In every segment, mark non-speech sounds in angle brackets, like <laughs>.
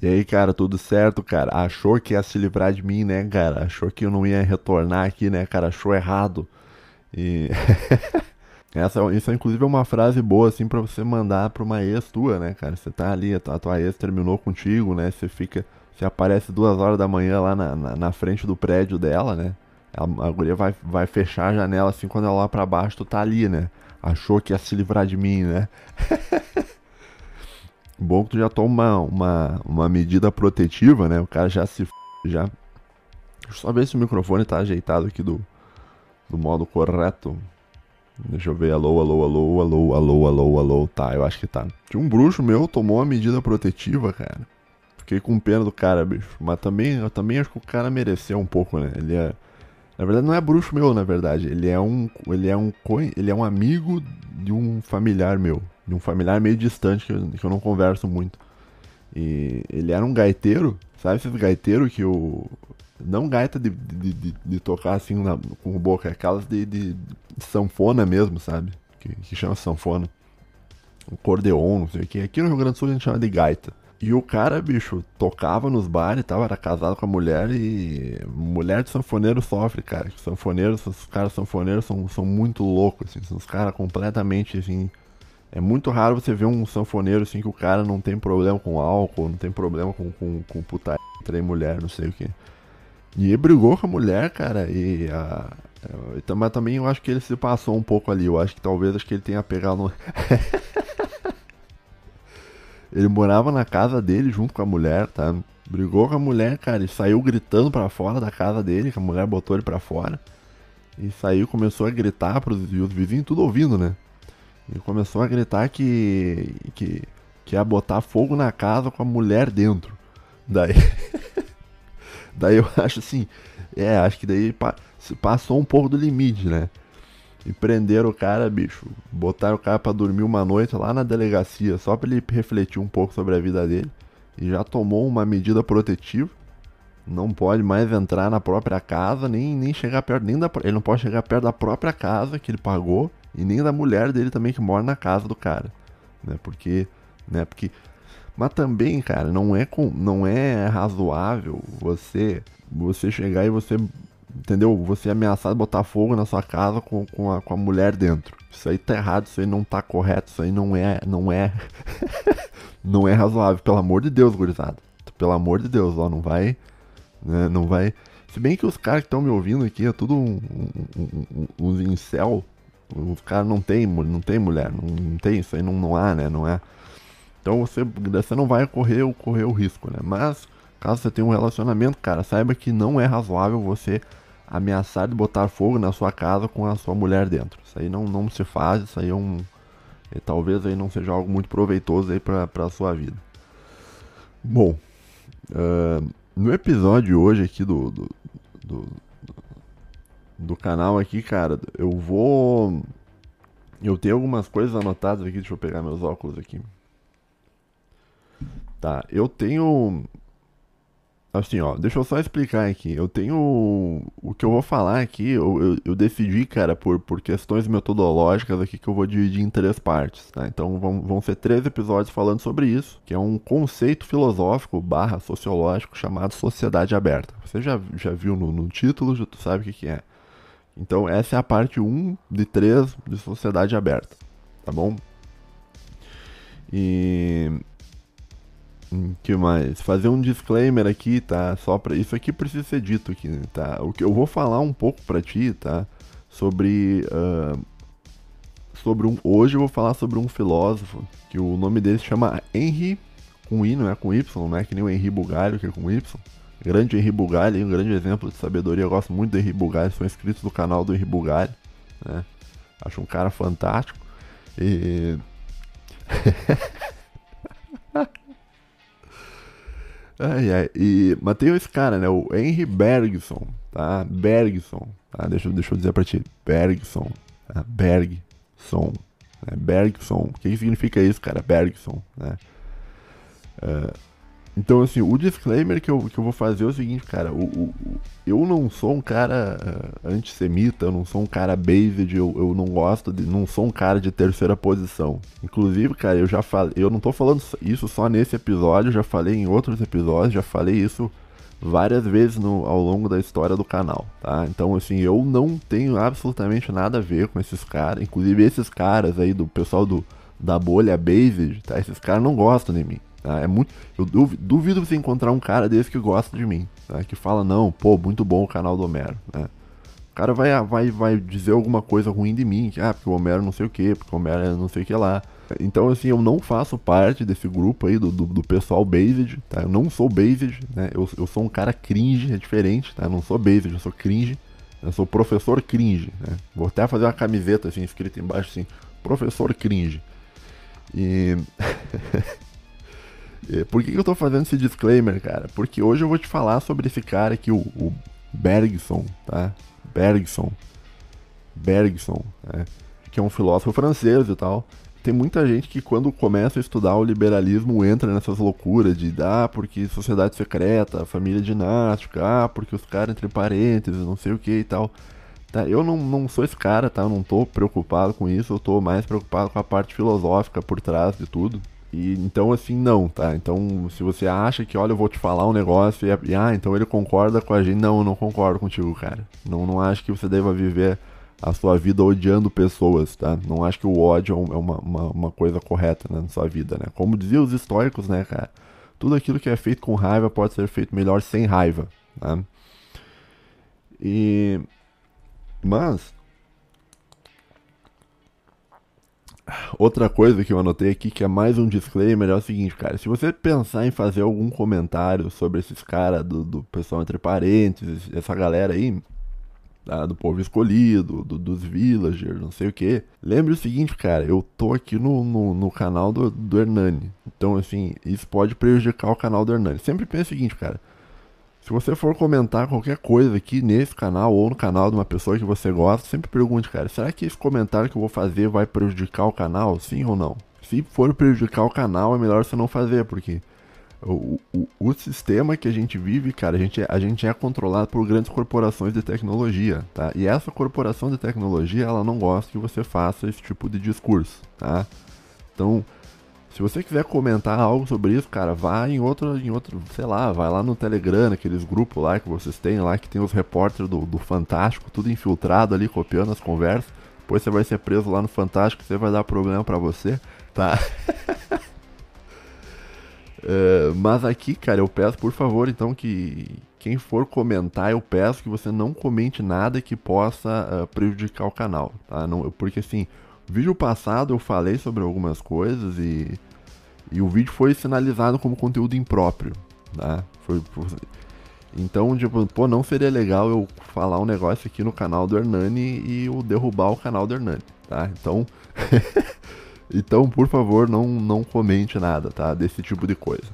E aí, cara, tudo certo, cara? Achou que ia se livrar de mim, né, cara? Achou que eu não ia retornar aqui, né, cara? Achou errado. E. <laughs> Essa, isso, inclusive, é uma frase boa, assim, pra você mandar pra uma ex tua, né, cara? Você tá ali, a tua ex terminou contigo, né? Você fica. Você aparece duas horas da manhã lá na, na, na frente do prédio dela, né? A, a guria vai, vai fechar a janela assim, quando ela lá pra baixo, tu tá ali, né? Achou que ia se livrar de mim, né? <laughs> Bom que tu já toma uma, uma, uma medida protetiva, né? O cara já se f... já. Deixa eu só ver se o microfone tá ajeitado aqui do, do modo correto. Deixa eu ver, alô, alô, alô, alô, alô, alô, alô, tá, eu acho que tá. Tinha um bruxo meu, tomou uma medida protetiva, cara. Fiquei com pena do cara, bicho. Mas também, eu também acho que o cara mereceu um pouco, né? Ele é. Na verdade, não é bruxo meu, na verdade. Ele é um. Ele é um. Ele é um amigo de um familiar meu. De um familiar meio distante que eu, que eu não converso muito. E ele era um gaiteiro, sabe esses gaiteiros que o. Não gaita de, de, de, de tocar assim na, com boca, é aquelas de, de, sanfona mesmo, sabe? Que, que chama sanfona. Um cordeon, não sei o que. Aqui no Rio Grande do Sul a gente chama de gaita. E o cara, bicho, tocava nos bares e tal, era casado com a mulher e. Mulher de sanfoneiro sofre, cara. Sanfoneiros, os caras sanfoneiros são, são muito loucos, assim. São os caras completamente, assim. É muito raro você ver um sanfoneiro, assim, que o cara não tem problema com álcool, não tem problema com, com, com putaria, trem mulher, não sei o que. E ele brigou com a mulher, cara, e a. Mas também eu acho que ele se passou um pouco ali. Eu acho que talvez acho que ele tenha pegado. No... <laughs> ele morava na casa dele junto com a mulher, tá? Brigou com a mulher, cara, e saiu gritando para fora da casa dele, que a mulher botou ele para fora. E saiu, começou a gritar pros os vizinhos tudo ouvindo, né? E começou a gritar que, que, que ia botar fogo na casa com a mulher dentro. Daí. <laughs> daí eu acho assim. É, acho que daí se passou um pouco do limite, né? E prenderam o cara, bicho. Botaram o cara pra dormir uma noite lá na delegacia, só pra ele refletir um pouco sobre a vida dele. E já tomou uma medida protetiva. Não pode mais entrar na própria casa, nem, nem chegar perto. Nem da, ele não pode chegar perto da própria casa que ele pagou. E nem da mulher dele também que mora na casa do cara. Né? Porque. Né? Porque. Mas também, cara, não é, com, não é razoável você você chegar e você entendeu? Você ameaçado de botar fogo na sua casa com, com, a, com a mulher dentro. Isso aí tá errado, isso aí não tá correto, isso aí não é, não é, <laughs> não é razoável. Pelo amor de Deus, gurizada. Pelo amor de Deus, ó, não vai, né, não vai. Se bem que os caras que estão me ouvindo aqui é tudo um, um, um, uns incel. Os caras não tem, não tem mulher, não, não, tem, isso aí não, não há, né, não é. Então você, você não vai correr, correr o risco, né. Mas, caso você tenha um relacionamento, cara, saiba que não é razoável você ameaçar de botar fogo na sua casa com a sua mulher dentro. Isso aí não, não se faz, isso aí é um. E talvez aí não seja algo muito proveitoso aí pra, pra sua vida. Bom, uh, no episódio hoje aqui do, do, do, do canal aqui, cara, eu vou. Eu tenho algumas coisas anotadas aqui, deixa eu pegar meus óculos aqui. Tá, eu tenho Assim, ó, deixa eu só explicar aqui. Eu tenho. O que eu vou falar aqui, eu, eu, eu, decidi, cara, por, por questões metodológicas aqui, que eu vou dividir em três partes, tá? Então vão, vão ser três episódios falando sobre isso, que é um conceito filosófico barra sociológico chamado sociedade aberta. Você já, já viu no, no título, já tu sabe o que, que é. Então essa é a parte 1 de 3 de sociedade aberta, tá bom? E Hum, que mais? Fazer um disclaimer aqui, tá? Só para isso aqui precisa ser dito aqui, tá? O que eu vou falar um pouco para ti, tá? Sobre uh, sobre um hoje eu vou falar sobre um filósofo que o nome dele se chama Henry com I, não é com Y, não é que nem o Henry Bugalho que é com Y. Grande Henry Bugalho, um grande exemplo de sabedoria. Eu gosto muito do Henry Bugalho, sou inscrito do canal do Henry Bugalho, né? Acho um cara fantástico. E <laughs> Ai, ai. E, mas tem esse cara, né? O Henry Bergson, tá? Bergson, tá? Deixa, deixa eu dizer pra ti. Bergson, tá? Bergson. Né? Bergson. O que significa isso, cara? Bergson, né? Uh, Então, assim, o disclaimer que eu, que eu vou fazer é o seguinte, cara. O, o, eu não sou um cara uh, antissemita, eu não sou um cara based, eu, eu não gosto de. não sou um cara de terceira posição. Inclusive, cara, eu já falei. Eu não tô falando isso só nesse episódio, já falei em outros episódios, já falei isso várias vezes no, ao longo da história do canal, tá? Então, assim, eu não tenho absolutamente nada a ver com esses caras. Inclusive, esses caras aí do pessoal do, da bolha based, tá? Esses caras não gostam de mim. Tá? É muito, eu duvido, você encontrar um cara desse que gosta de mim, tá? que fala, não, pô, muito bom o canal do Homero. Né? O cara vai, vai, vai dizer alguma coisa ruim de mim, que, ah, porque o Homero não sei o que, porque o Homero é não sei o que lá. Então, assim, eu não faço parte desse grupo aí do, do, do, pessoal based, tá? Eu não sou based, né? Eu, eu sou um cara cringe, é diferente, tá? Eu não sou based, eu sou cringe. Eu sou professor cringe, né? Vou até fazer uma camiseta, assim, escrita embaixo, assim, professor cringe. E... <laughs> Por que, que eu tô fazendo esse disclaimer, cara? Porque hoje eu vou te falar sobre esse cara aqui, o, o Bergson, tá? Bergson. Bergson, né? que é um filósofo francês e tal. Tem muita gente que quando começa a estudar o liberalismo entra nessas loucuras de ah, porque sociedade secreta, família dinástica, ah, porque os caras entre parênteses, não sei o que e tal. Tá, eu não, não sou esse cara, tá? Eu não tô preocupado com isso, eu tô mais preocupado com a parte filosófica por trás de tudo. E então assim não, tá? Então se você acha que, olha, eu vou te falar um negócio e, e ah, então ele concorda com a gente, não, eu não concordo contigo, cara. Não, não acho que você deva viver a sua vida odiando pessoas, tá? Não acho que o ódio é, é uma, uma, uma coisa correta né, na sua vida, né? Como diziam os históricos, né, cara? Tudo aquilo que é feito com raiva pode ser feito melhor sem raiva, tá? E mas outra coisa que eu anotei aqui, que é mais um disclaimer, é o seguinte, cara. Se você pensar em fazer algum comentário sobre esses caras do, do pessoal entre parênteses, essa galera aí, tá? do povo escolhido, do, dos villagers, não sei o que. Lembre o seguinte, cara, eu tô aqui no, no, no, canal do, do Hernani. Então, assim, isso pode prejudicar o canal do Hernani. Sempre pense o seguinte, cara. Se você for comentar qualquer coisa aqui nesse canal ou no canal de uma pessoa que você gosta, sempre pergunte, cara, será que esse comentário que eu vou fazer vai prejudicar o canal? Sim ou não? Se for prejudicar o canal, é melhor você não fazer, porque o, o, o sistema que a gente vive, cara, a gente, é, a gente é controlado por grandes corporações de tecnologia, tá? E essa corporação de tecnologia, ela não gosta que você faça esse tipo de discurso, tá? Então, se você quiser comentar algo sobre isso, cara, vá em outro, em outro, sei lá, vai lá no Telegram, aqueles grupos lá que vocês têm lá, que tem os repórteres do, do Fantástico, tudo infiltrado ali, copiando as conversas. Depois você vai ser preso lá no Fantástico, você vai dar problema para você, tá? <laughs> é, mas aqui, cara, eu peço, por favor, então, que quem for comentar, eu peço que você não comente nada que possa uh, prejudicar o canal, tá? Não, porque assim, Vídeo passado eu falei sobre algumas coisas e, e o vídeo foi sinalizado como conteúdo impróprio, tá? Foi, foi, então, tipo, pô, não seria legal eu falar um negócio aqui no canal do Hernani e o derrubar o canal do Hernani, tá? Então, <laughs> então, por favor, não, não comente nada, tá? Desse tipo de coisa.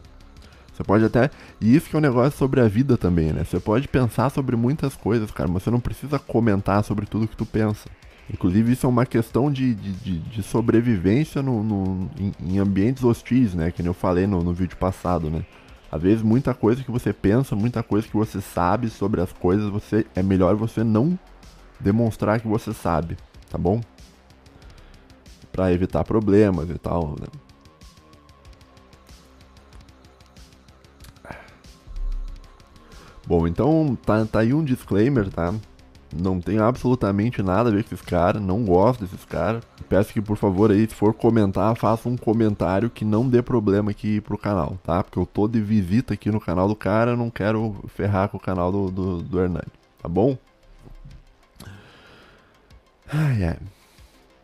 Você pode até. E isso que é um negócio sobre a vida também, né? Você pode pensar sobre muitas coisas, cara, mas você não precisa comentar sobre tudo que tu pensa. Inclusive, isso é uma questão de, de, de sobrevivência no, no em, em, ambientes hostis, né? Que eu falei no, no vídeo passado, né? Às vezes, muita coisa que você pensa, muita coisa que você sabe sobre as coisas, você é melhor você não demonstrar que você sabe, tá bom? Para evitar problemas e tal, né? Bom, então tá, tá aí um disclaimer, tá? Não tenho absolutamente nada a ver com esses caras, não gosto desses caras. Peço que, por favor, aí, se for comentar, faça um comentário que não dê problema aqui pro canal, tá? Porque eu tô de visita aqui no canal do cara, não quero ferrar com o canal do, do, do Hernani, tá bom? Ai, ai.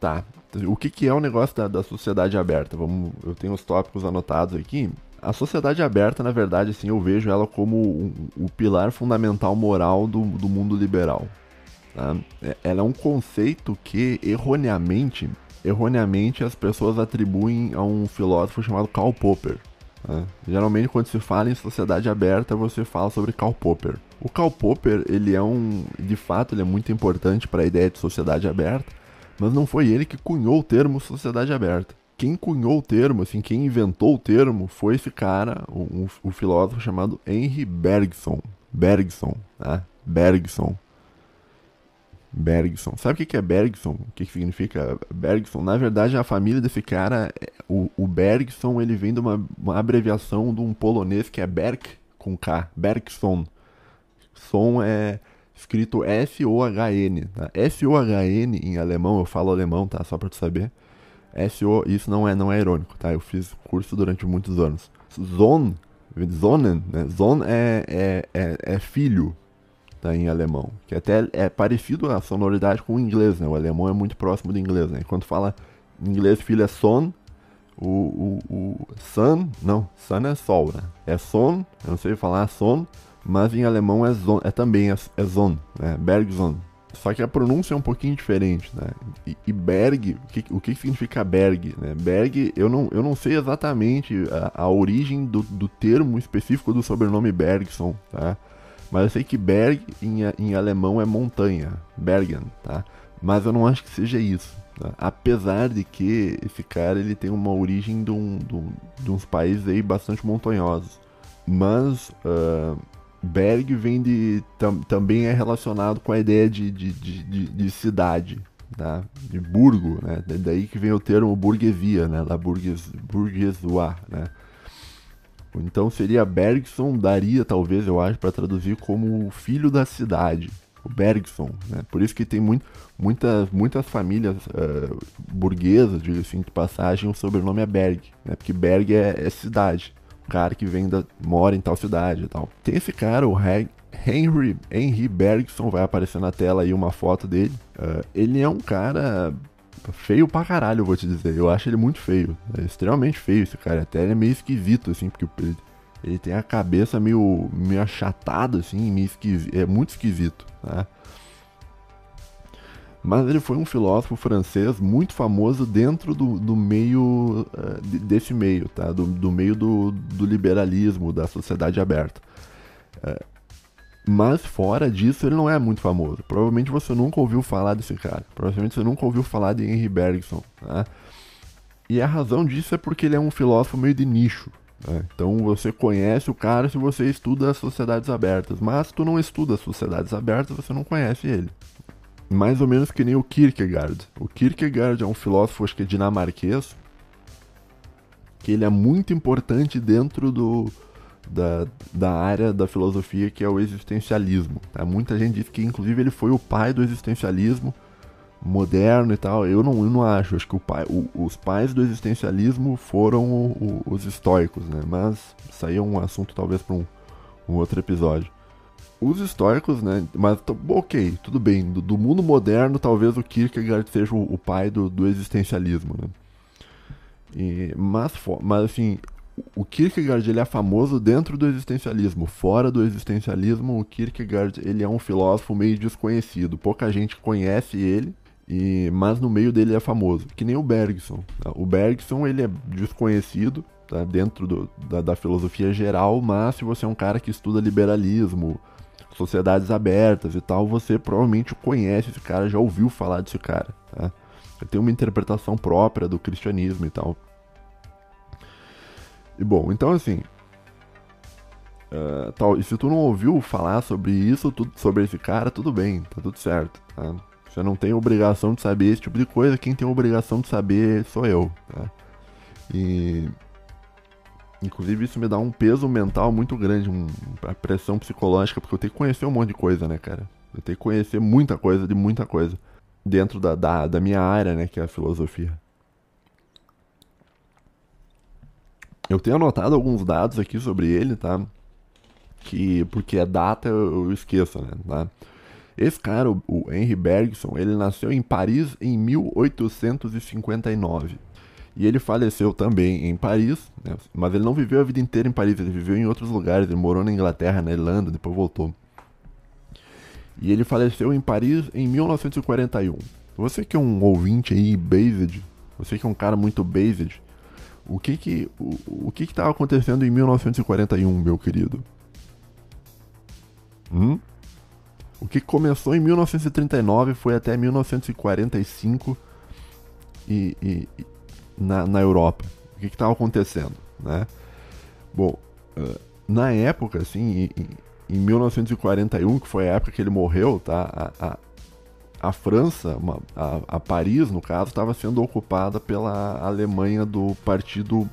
Tá. O que, que é o negócio da, da sociedade aberta? Vamos, eu tenho os tópicos anotados aqui. A sociedade aberta, na verdade, assim, eu vejo ela como o, o pilar fundamental moral do, do mundo liberal, Tá? É, ela é um conceito que erroneamente, erroneamente as pessoas atribuem a um filósofo chamado Karl Popper. Tá? Geralmente quando se fala em sociedade aberta você fala sobre Karl Popper. O Karl Popper ele é um, de fato, ele é muito importante para a ideia de sociedade aberta, mas não foi ele que cunhou o termo sociedade aberta. quem cunhou o termo, assim, quem inventou o termo foi esse cara, o, o filósofo chamado Henry Bergson. Bergson, tá? Bergson. Bergson. Sabe o que é Bergson? O que significa Bergson? Na verdade, a família desse cara, é, o, Bergson, ele vem de uma, uma abreviação de um polonês que é Berg, com K. Bergson. Som é escrito S-O-H-N. Tá? S-O-H-N em alemão, eu falo alemão, tá? Só pra tu saber. S-O, isso não é, não é irônico, tá? Eu fiz curso durante muitos anos. Zon, Zonen, né? Zon é, é, é, é filho, tá? Em alemão. Que até é parecido a sonoridade com o inglês, né? O alemão é muito próximo do inglês, né? Quando fala em inglês filho é son, o, o, o sun, não, sun é sol, né? É son, eu não sei falar son, mas em alemão é, zon, é também é, é zon, né? Bergzon. Só que a pronúncia é um pouquinho diferente, né? E, e Berg, o que, o que significa Berg? Né? Berg, eu não, eu não sei exatamente a, a origem do, do termo específico do sobrenome Bergson, tá? Mas eu sei que Berg em, em alemão é montanha, Bergen, tá? Mas eu não acho que seja isso. Tá? Apesar de que esse cara ele tem uma origem de, um, de, um, de uns países aí bastante montanhosos. Mas uh, Berg vem de. Tam, também é relacionado com a ideia de, de, de, de cidade, tá? de burgo, né? Daí que vem o termo burguesia, né? La burgues, bourgeois, né? Então seria Bergson, daria talvez, eu acho, para traduzir como o filho da cidade, o Bergson, né? Por isso que tem muito, muitas, muitas famílias uh, burguesas, diga assim, de passagem, o sobrenome é Berg, né? Porque Berg é, é cidade cara que vem da, mora em tal cidade e tal. Tem esse cara, o Henry, Henry Bergson, vai aparecer na tela aí uma foto dele. Uh, ele é um cara feio pra caralho, eu vou te dizer. Eu acho ele muito feio. É extremamente feio esse cara. Até ele é meio esquisito, assim, porque ele, ele tem a cabeça meio, meio achatada, assim, meio esquisito. É muito esquisito, né? mas ele foi um filósofo francês muito famoso dentro do, do meio uh, desse meio, tá? Do, do meio do, do, liberalismo, da sociedade aberta. Mas fora disso, ele não é muito famoso. Provavelmente você nunca ouviu falar desse cara. Provavelmente você nunca ouviu falar de Henry Bergson. Tá? E a razão disso é porque ele é um filósofo meio de nicho. Tá? Então você conhece o cara se você estuda as sociedades abertas. Mas se tu não estuda as sociedades abertas, você não conhece ele mais ou menos que nem o Kierkegaard. O Kierkegaard é um filósofo, acho que é dinamarquês, que ele é muito importante dentro do, da, da área da filosofia que é o existencialismo. Tá? Muita gente diz que, inclusive, ele foi o pai do existencialismo moderno e tal. Eu não, eu não acho. Acho que pai, o, os pais do existencialismo foram o, o, os estoicos, né? Mas isso aí é um assunto talvez para um, um outro episódio os históricos, né? Mas ok, tudo bem. Do, do, mundo moderno, talvez o Kierkegaard seja o, o pai do, do, existencialismo, né? E, mas, mas assim, o Kierkegaard ele é famoso dentro do existencialismo. Fora do existencialismo, o Kierkegaard ele é um filósofo meio desconhecido. Pouca gente conhece ele, e, mas no meio dele é famoso. Que nem o Bergson. O Bergson ele é desconhecido tá? dentro do, da, da filosofia geral, mas se você é um cara que estuda liberalismo, sociedades abertas e tal, você provavelmente conhece esse cara, já ouviu falar desse cara. Tá? Ele tem uma interpretação própria do cristianismo e tal. E bom, então assim. Uh, tal, e se tu não ouviu falar sobre isso, sobre esse cara, tudo bem, tá tudo certo. Tá? Você não tem obrigação de saber esse tipo de coisa, quem tem obrigação de saber sou eu. Tá? E Inclusive, isso me dá um peso mental muito grande, uma pressão psicológica, porque eu tenho que conhecer um monte de coisa, né, cara? Eu tenho que conhecer muita coisa de muita coisa. Dentro da, da, da minha área, né, que é a filosofia. Eu tenho anotado alguns dados aqui sobre ele, tá? Que, porque a data eu esqueço, né, tá? Esse cara, o, o Henry Bergson, ele nasceu em Paris em 1859. E ele faleceu também em Paris, né? mas ele não viveu a vida inteira em Paris, ele viveu em outros lugares, ele morou na Inglaterra, na Irlanda, depois voltou. E ele faleceu em Paris em 1941. Você que é um ouvinte aí, based, você que é um cara muito based, o que que o, o que estava acontecendo em 1941, meu querido? Hum? O que começou em 1939 foi até 1945 e, e, na, na Europa. O que estava acontecendo, né? Bom, uh, na época, assim, em, em, 1941, que foi a época que ele morreu, tá? A, a França, uma, a, a, Paris, no caso, estava sendo ocupada pela Alemanha do partido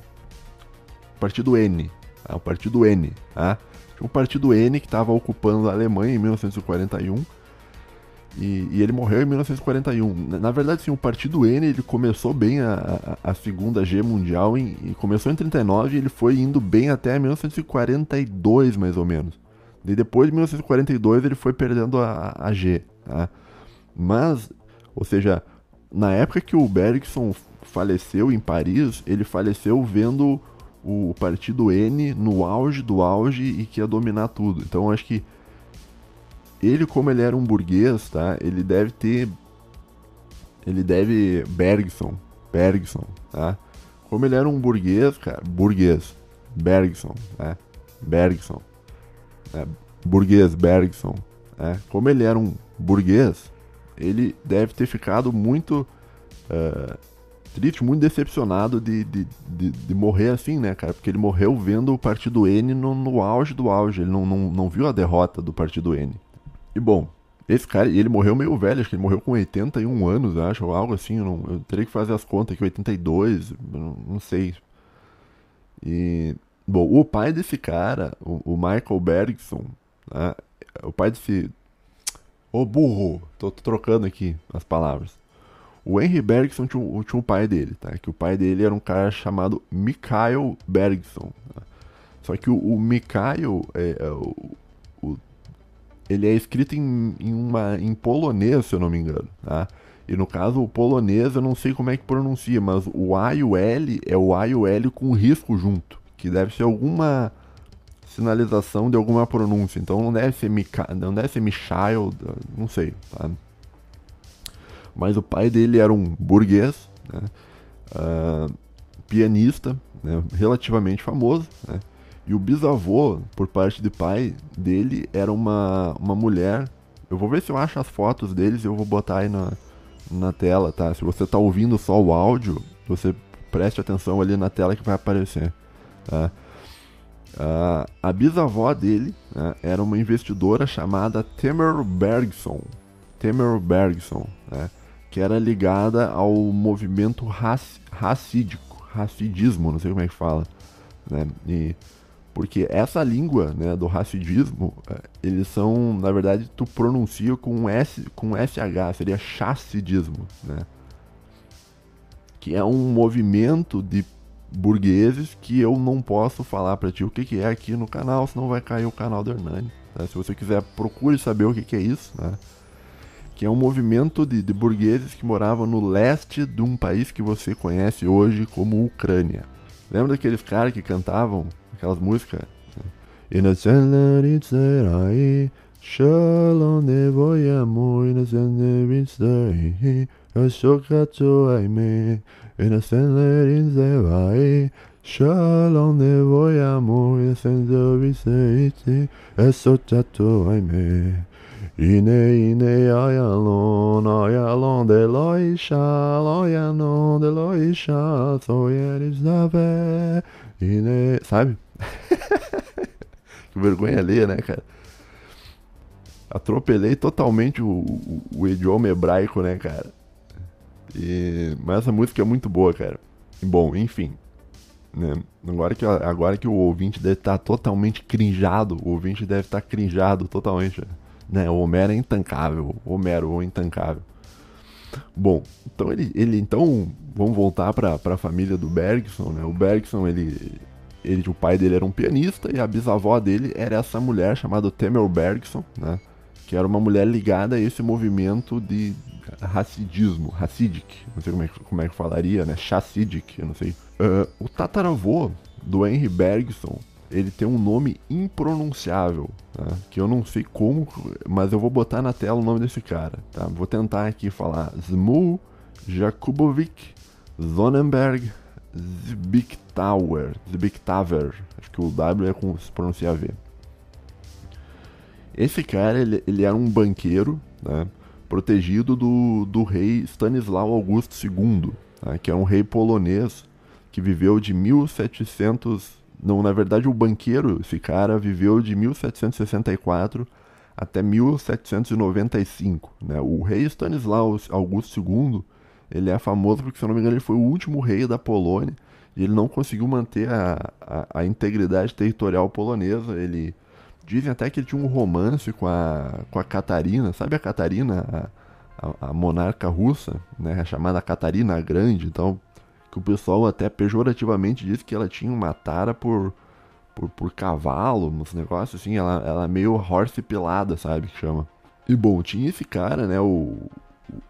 partido N, tá? o partido N, tá? O partido N que estava ocupando a Alemanha em 1941 e, e, ele morreu em 1941. Na verdade, sim, o Partido N ele começou bem a, a, a Segunda G Mundial em, e começou em 39 e ele foi indo bem até 1942, mais ou menos. E depois de 1942 ele foi perdendo a, a G. Tá? Mas, ou seja, na época que o Bergson faleceu em Paris, ele faleceu vendo o Partido N no auge do auge e que ia dominar tudo. Então acho que ele, como ele era um burguês, tá? Ele deve ter. Ele deve. Bergson. Bergson, tá? Como ele era um burguês, cara. Burguês. Bergson, né? Bergson. É, burguês, Bergson. É. Como ele era um burguês, ele deve ter ficado muito. Uh, triste, muito decepcionado de, de, de, de, morrer assim, né, cara? Porque ele morreu vendo o Partido N no, no auge do auge. Ele não, não, não viu a derrota do Partido N. E bom, esse cara, ele morreu meio velho, acho que ele morreu com 81 anos, acho, ou algo assim. Eu, não, eu teria que fazer as contas aqui, 82, não, não sei. E, bom, o pai desse cara, o, o Michael Bergson, né, o pai desse. Ô burro, tô, tô, trocando aqui as palavras. O Henry Bergson tinha, tinha um pai dele, tá? Que o pai dele era um cara chamado Mikhail Bergson. Tá? Só que o, o Mikhail, é, é, o, ele é escrito em, em, uma, em polonês, se eu não me engano, tá? E no caso, o polonês eu não sei como é que pronuncia, mas o A e o L é o A e o L com risco junto, que deve ser alguma sinalização de alguma pronúncia. Então não deve ser Mika, não deve ser Michael, não sei, tá? Mas o pai dele era um burguês, né? uh, pianista, né? relativamente famoso, né? E o bisavô, por parte de pai dele, era uma, uma mulher. Eu vou ver se eu acho as fotos deles e eu vou botar aí na, na tela, tá? Se você tá ouvindo só o áudio, você preste atenção ali na tela que vai aparecer, tá? Uh, a bisavó dele né, era uma investidora chamada Temer Bergson, Temer Bergson, né, que era ligada ao movimento rac racídico, racidismo, não sei como é que fala, né, e porque essa língua né, do racidismo, é, eles são, na verdade, tu pronuncia com S, com SH, seria chassidismo, né? Que é um movimento de burgueses que eu não posso falar para ti o que, que é aqui no canal, senão vai cair o canal do Hernani. Tá? Se você quiser, procure saber o que, que é isso, né? Que é um movimento de, de burgueses que moravam no leste de um país que você conhece hoje como Ucrânia. Lembra daqueles caras que cantavam aquelas músicas. Shalom nevoyamo inocente Inocente zevai Shalom nevoyamo inocente vinstei Ashokato aime Ine ine ayalon ayalon de loisha loyanon de loisha soyeris dave ine sabe que <laughs> vergonha alheia, né, cara? Atropelei totalmente o, o, o, idioma hebraico, né, cara? E, mas essa música é muito boa, cara. Bom, enfim. Né? Agora, que, agora que o ouvinte deve estar totalmente crinjado, o ouvinte deve estar crinjado totalmente. Né? O Homero é intancável. O Homero, o intancável. Bom, então ele, ele então vamos voltar para a família do Bergson, né? O Bergson ele ele, o pai dele era um pianista e a bisavó dele era essa mulher chamada Temel Bergson, né? Que era uma mulher ligada a esse movimento de racidismo, Hassidic, não sei como é, como é que falaria, né? Chassidic, eu não sei. Uh, o tataravô do Henry Bergson, ele tem um nome impronunciável, tá? que eu não sei como, mas eu vou botar na tela o nome desse cara, tá? Vou tentar aqui falar Zmu Jakubovic Zonenberg Zbigtauer, Zbigtaver, acho que o W é como se pronuncia V. Esse cara, ele, ele era um banqueiro, né, protegido do, do rei Stanislau Augusto II, tá? que é um rei polonês que viveu de 1700. Não, na verdade, o banqueiro, esse cara, viveu de 1764 até 1795. Né? O rei Stanislaus Augusto II, ele é famoso porque, se eu não me engano, ele foi o último rei da Polônia e ele não conseguiu manter a, a, a integridade territorial polonesa. Ele dizem até que ele tinha um romance com a, com a Catarina, sabe a Catarina, a, a, a monarca russa, né, chamada Catarina Grande, então que o pessoal até pejorativamente diz que ela tinha uma tara por por, por cavalo, uns negócios assim, ela, ela é meio horse pelada, sabe, que chama. E bom, tinha esse cara, né, o,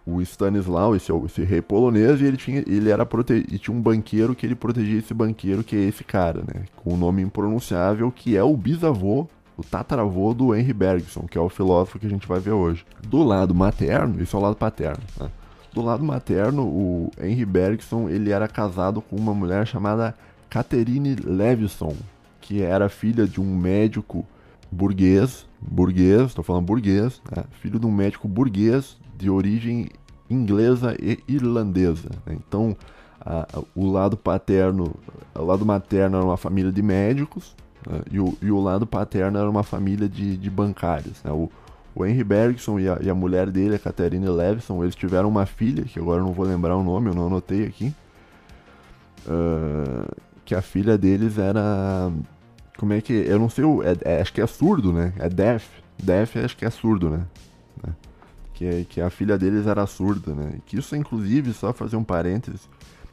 o Stanislau, esse, esse rei polonês, e ele tinha, ele era prote... e tinha um banqueiro que ele protegia esse banqueiro, que é esse cara, né, com um nome impronunciável, que é o bisavô, o tataravô do Henry Bergson, que é o filósofo que a gente vai ver hoje. Do lado materno, isso é o lado paterno, né? Do lado materno, o Henry Bergson, ele era casado com uma mulher chamada Catherine Levison, que era filha de um médico burguês, burguês, estou falando burguês, né? filho de um médico burguês de origem inglesa e irlandesa. Né? Então, a, o lado paterno, o lado materno era uma família de médicos e, o, e, o, lado paterno era uma família de, de bancários. Né? O, o Henry Bergson e a, e a, mulher dele, a Catherine Levison, eles tiveram uma filha, que agora eu não vou lembrar o nome, eu não anotei aqui. Uh, que a filha deles era como é que. Eu não sei, é, é, acho que é surdo, né? É deaf. Deaf acho que é surdo, né? né? Que, que a filha deles era surda, né? Que isso, inclusive, só fazer um parênteses,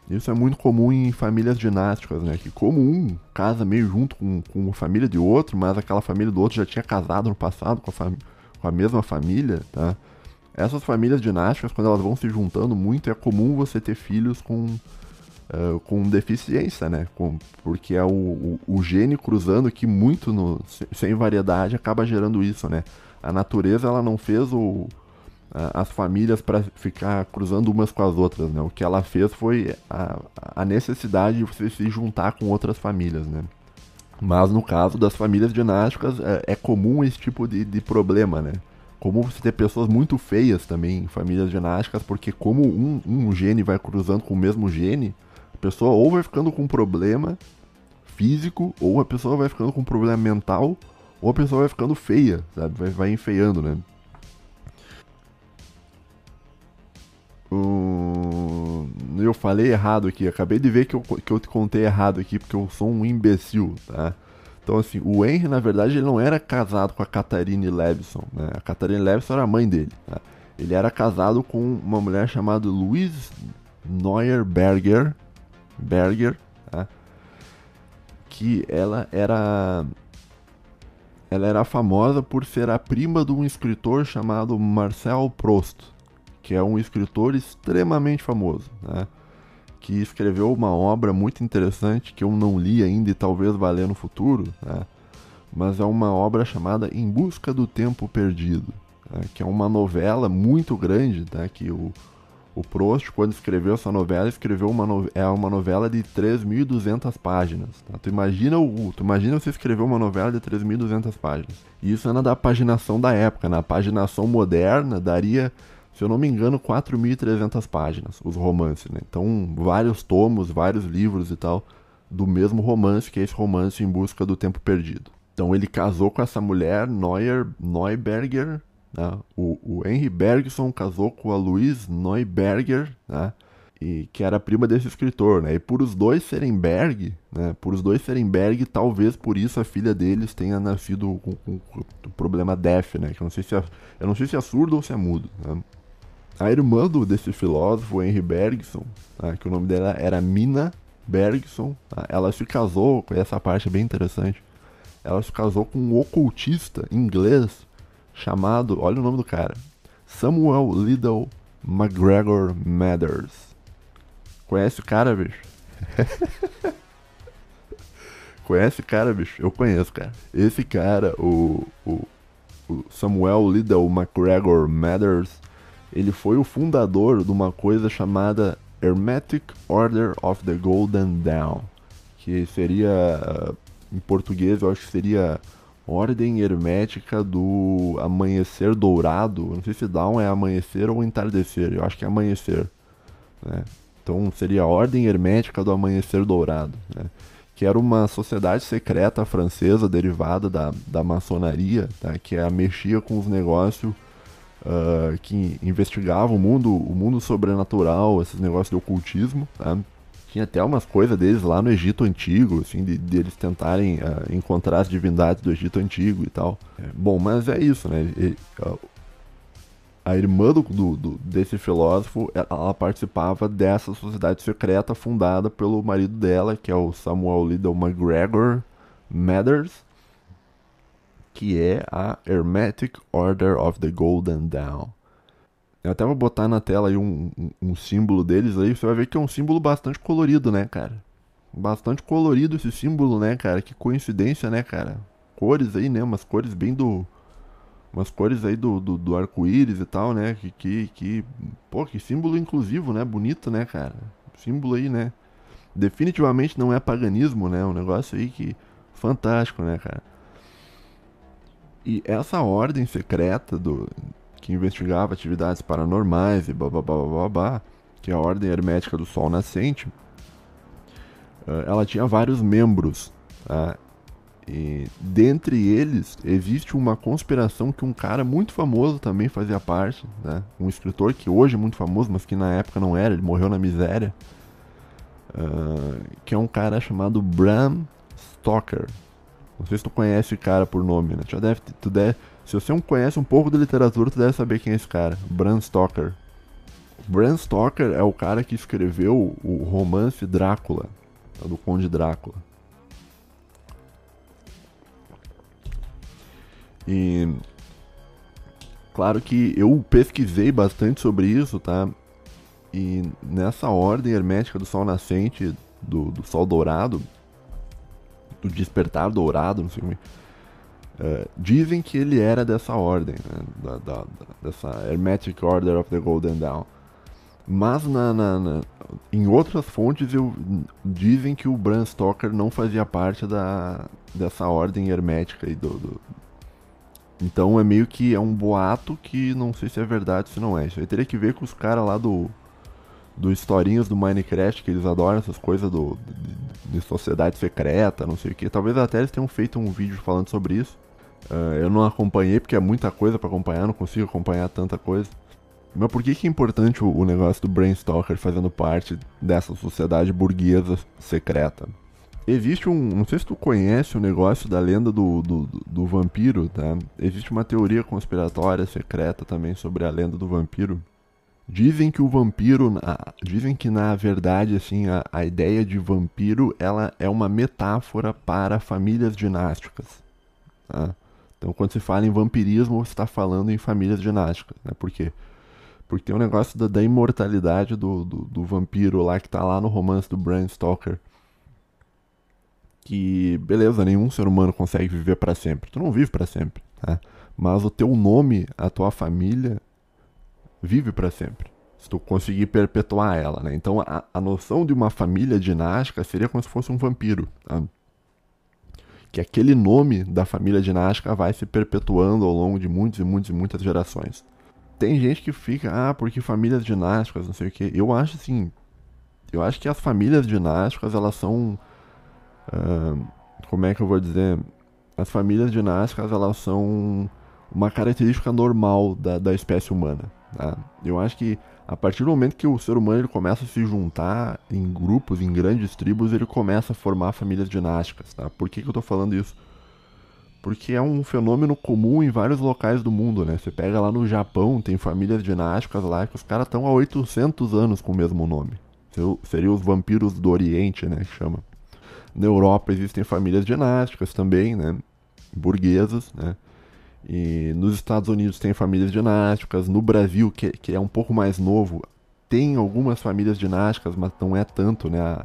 isso é muito comum em famílias dinásticas, né? Que como um casa meio junto com, com a família de outro, mas aquela família do outro já tinha casado no passado com a, com a mesma família, tá? Essas famílias dinásticas, quando elas vão se juntando muito, é comum você ter filhos com uh, com deficiência, né? Com, porque é o, o, o, gene cruzando que muito no, sem variedade acaba gerando isso, né? A natureza ela não fez o, as famílias para ficar cruzando umas com as outras, né? O que ela fez foi a, a necessidade de você se juntar com outras famílias, né? Mas no caso das famílias dinásticas é, é comum esse tipo de, de problema, né? Comum você ter pessoas muito feias também em famílias ginásticas, porque como um, um gene vai cruzando com o mesmo gene, a pessoa ou vai ficando com um problema físico, ou a pessoa vai ficando com um problema mental, ou a pessoa vai ficando feia, sabe? Vai, vai enfeiando, né? Eu falei errado aqui, acabei de ver que eu, que eu te contei errado aqui, porque eu sou um imbecil, tá? Então, assim, o Henry, na verdade, ele não era casado com a Catarine Levison, né? A Catarine Levison era a mãe dele, tá? Ele era casado com uma mulher chamada Louise Neuerberger, Berger, tá? que ela era ela era famosa por ser a prima de um escritor chamado Marcel Proust, que é um escritor extremamente famoso, né? que escreveu uma obra muito interessante que eu não li ainda e talvez vá ler no futuro, né? mas é uma obra chamada Em Busca do Tempo Perdido, né? que é uma novela muito grande, tá? que o, o Proust, quando escreveu essa novela, escreveu uma, no... é uma novela de 3.200 páginas. Tá? Tu, imagina o... tu imagina você escrever uma novela de 3.200 páginas. E isso era da paginação da época. Na paginação moderna, daria, se eu não me engano, 4.300 páginas, os romances. Né? Então, vários tomos, vários livros e tal, do mesmo romance, que é esse romance Em Busca do Tempo Perdido. Então, ele casou com essa mulher, Neuer, Neuberger, né? O, o Henry Bergson casou com a Louise Neuberger, né? e que era prima desse escritor, né? E por os dois serem Berg, né? Por os dois serem Berg, talvez por isso a filha deles tenha nascido com, com, com o problema deaf, né? Que eu não sei se é, eu não sei se é surdo ou se é mudo. Né? A irmã do, desse filósofo, Henry Bergson, né? que o nome dela era Mina Bergson, tá? ela se casou, essa parte é bem interessante, ela se casou com um ocultista inglês chamado, olha o nome do cara, Samuel Liddell McGregor Mathers. Conhece o cara, bicho? <laughs> Conhece o cara, bicho? Eu conheço, cara. Esse cara, o, o, o Samuel Liddell McGregor Mathers, ele foi o fundador de uma coisa chamada Hermetic Order of the Golden Dawn, que seria, em português, eu acho que seria Ordem Hermética do Amanhecer Dourado. Não sei se Dawn é amanhecer ou entardecer. Eu acho que é amanhecer. Né? Então seria a Ordem Hermética do Amanhecer Dourado, né? que era uma sociedade secreta francesa derivada da, da maçonaria, tá? que a mexia com os negócios uh, que investigavam o mundo, o mundo sobrenatural, esses negócios de ocultismo. Tá? Tinha até umas coisas deles lá no Egito Antigo, assim, de, de eles tentarem uh, encontrar as divindades do Egito Antigo e tal. É, bom, mas é isso, né? E, uh, a irmã do, do, desse filósofo, ela participava dessa sociedade secreta fundada pelo marido dela, que é o Samuel Liddell McGregor Mathers, que é a Hermetic Order of the Golden Dawn. Eu até vou botar na tela aí um, um, um, símbolo deles aí, você vai ver que é um símbolo bastante colorido, né, cara? Bastante colorido esse símbolo, né, cara? Que coincidência, né, cara? Cores aí, né? Umas cores bem do umas cores aí do, do, do arco-íris e tal, né? Que, que, que, pô, que símbolo inclusivo, né? Bonito, né, cara? Símbolo aí, né? Definitivamente não é paganismo, né? Um negócio aí que fantástico, né, cara? E essa ordem secreta do que investigava atividades paranormais e babá, que é a ordem hermética do Sol nascente, eh, ela tinha vários membros, tá? E dentre eles existe uma conspiração que um cara muito famoso também fazia parte, né? Um escritor que hoje é muito famoso, mas que na época não era, ele morreu na miséria. Uh, que é um cara chamado Bram Stoker. Não sei se tu conhece o cara por nome, né? Já deve, tu deve, se você não conhece um pouco de literatura, tu deve saber quem é esse cara. Bram Stoker. Bram Stoker é o cara que escreveu o romance Drácula, do Conde Drácula. E claro que eu pesquisei bastante sobre isso, tá? E nessa ordem hermética do Sol nascente, do, do Sol dourado, do despertar dourado, não sei como. Uh, dizem que ele era dessa ordem, né? da, da, dessa Hermetic Order of the Golden Dawn. Mas na, na, na, em outras fontes eu, dizem que o Bram Stoker não fazia parte da, dessa ordem hermética e do, do, então é meio que é um boato que não sei se é verdade se não é. Isso aí teria que ver com os caras lá do. Do historinhas do Minecraft, que eles adoram essas coisas do, de, de, sociedade secreta, não sei o que. Talvez até eles tenham feito um vídeo falando sobre isso. Uh, eu não acompanhei porque é muita coisa para acompanhar, não consigo acompanhar tanta coisa. Mas por que, que é importante o, o negócio do Brainstalker fazendo parte dessa sociedade burguesa secreta? Existe um. Não sei se tu conhece o negócio da lenda do, do, do, vampiro, tá? Existe uma teoria conspiratória secreta também sobre a lenda do vampiro. Dizem que o vampiro. Dizem que na verdade, assim, a, a ideia de vampiro ela é uma metáfora para famílias dinásticas. Tá? Então quando se fala em vampirismo, você está falando em famílias dinásticas. Né? Por quê? Porque tem um negócio da, da imortalidade do, do, do, vampiro lá que está lá no romance do Bram Stoker que, beleza, nenhum ser humano consegue viver para sempre. Tu não vive para sempre, tá? Mas o teu nome, a tua família, vive para sempre. Se tu conseguir perpetuar ela, né? Então a, a noção de uma família dinástica seria como se fosse um vampiro, tá? Que aquele nome da família dinástica vai se perpetuando ao longo de muitas e muitas e muitas gerações. Tem gente que fica, ah, porque famílias dinásticas, não sei o que. Eu acho assim, eu acho que as famílias dinásticas elas são Uh, como é que eu vou dizer? As famílias dinásticas elas são uma característica normal da, da espécie humana. Tá? Eu acho que a partir do momento que o ser humano ele começa a se juntar em grupos, em grandes tribos, ele começa a formar famílias dinásticas. Tá? Por que, que eu estou falando isso? Porque é um fenômeno comum em vários locais do mundo, né? Você pega lá no Japão, tem famílias dinásticas lá que os caras estão há 800 anos com o mesmo nome. Seriam os vampiros do Oriente, né? Chama. Na Europa existem famílias dinásticas também, né? Burguesas, né? E nos Estados Unidos tem famílias dinásticas. No Brasil, que, que é um pouco mais novo, tem algumas famílias dinásticas, mas não é tanto, né?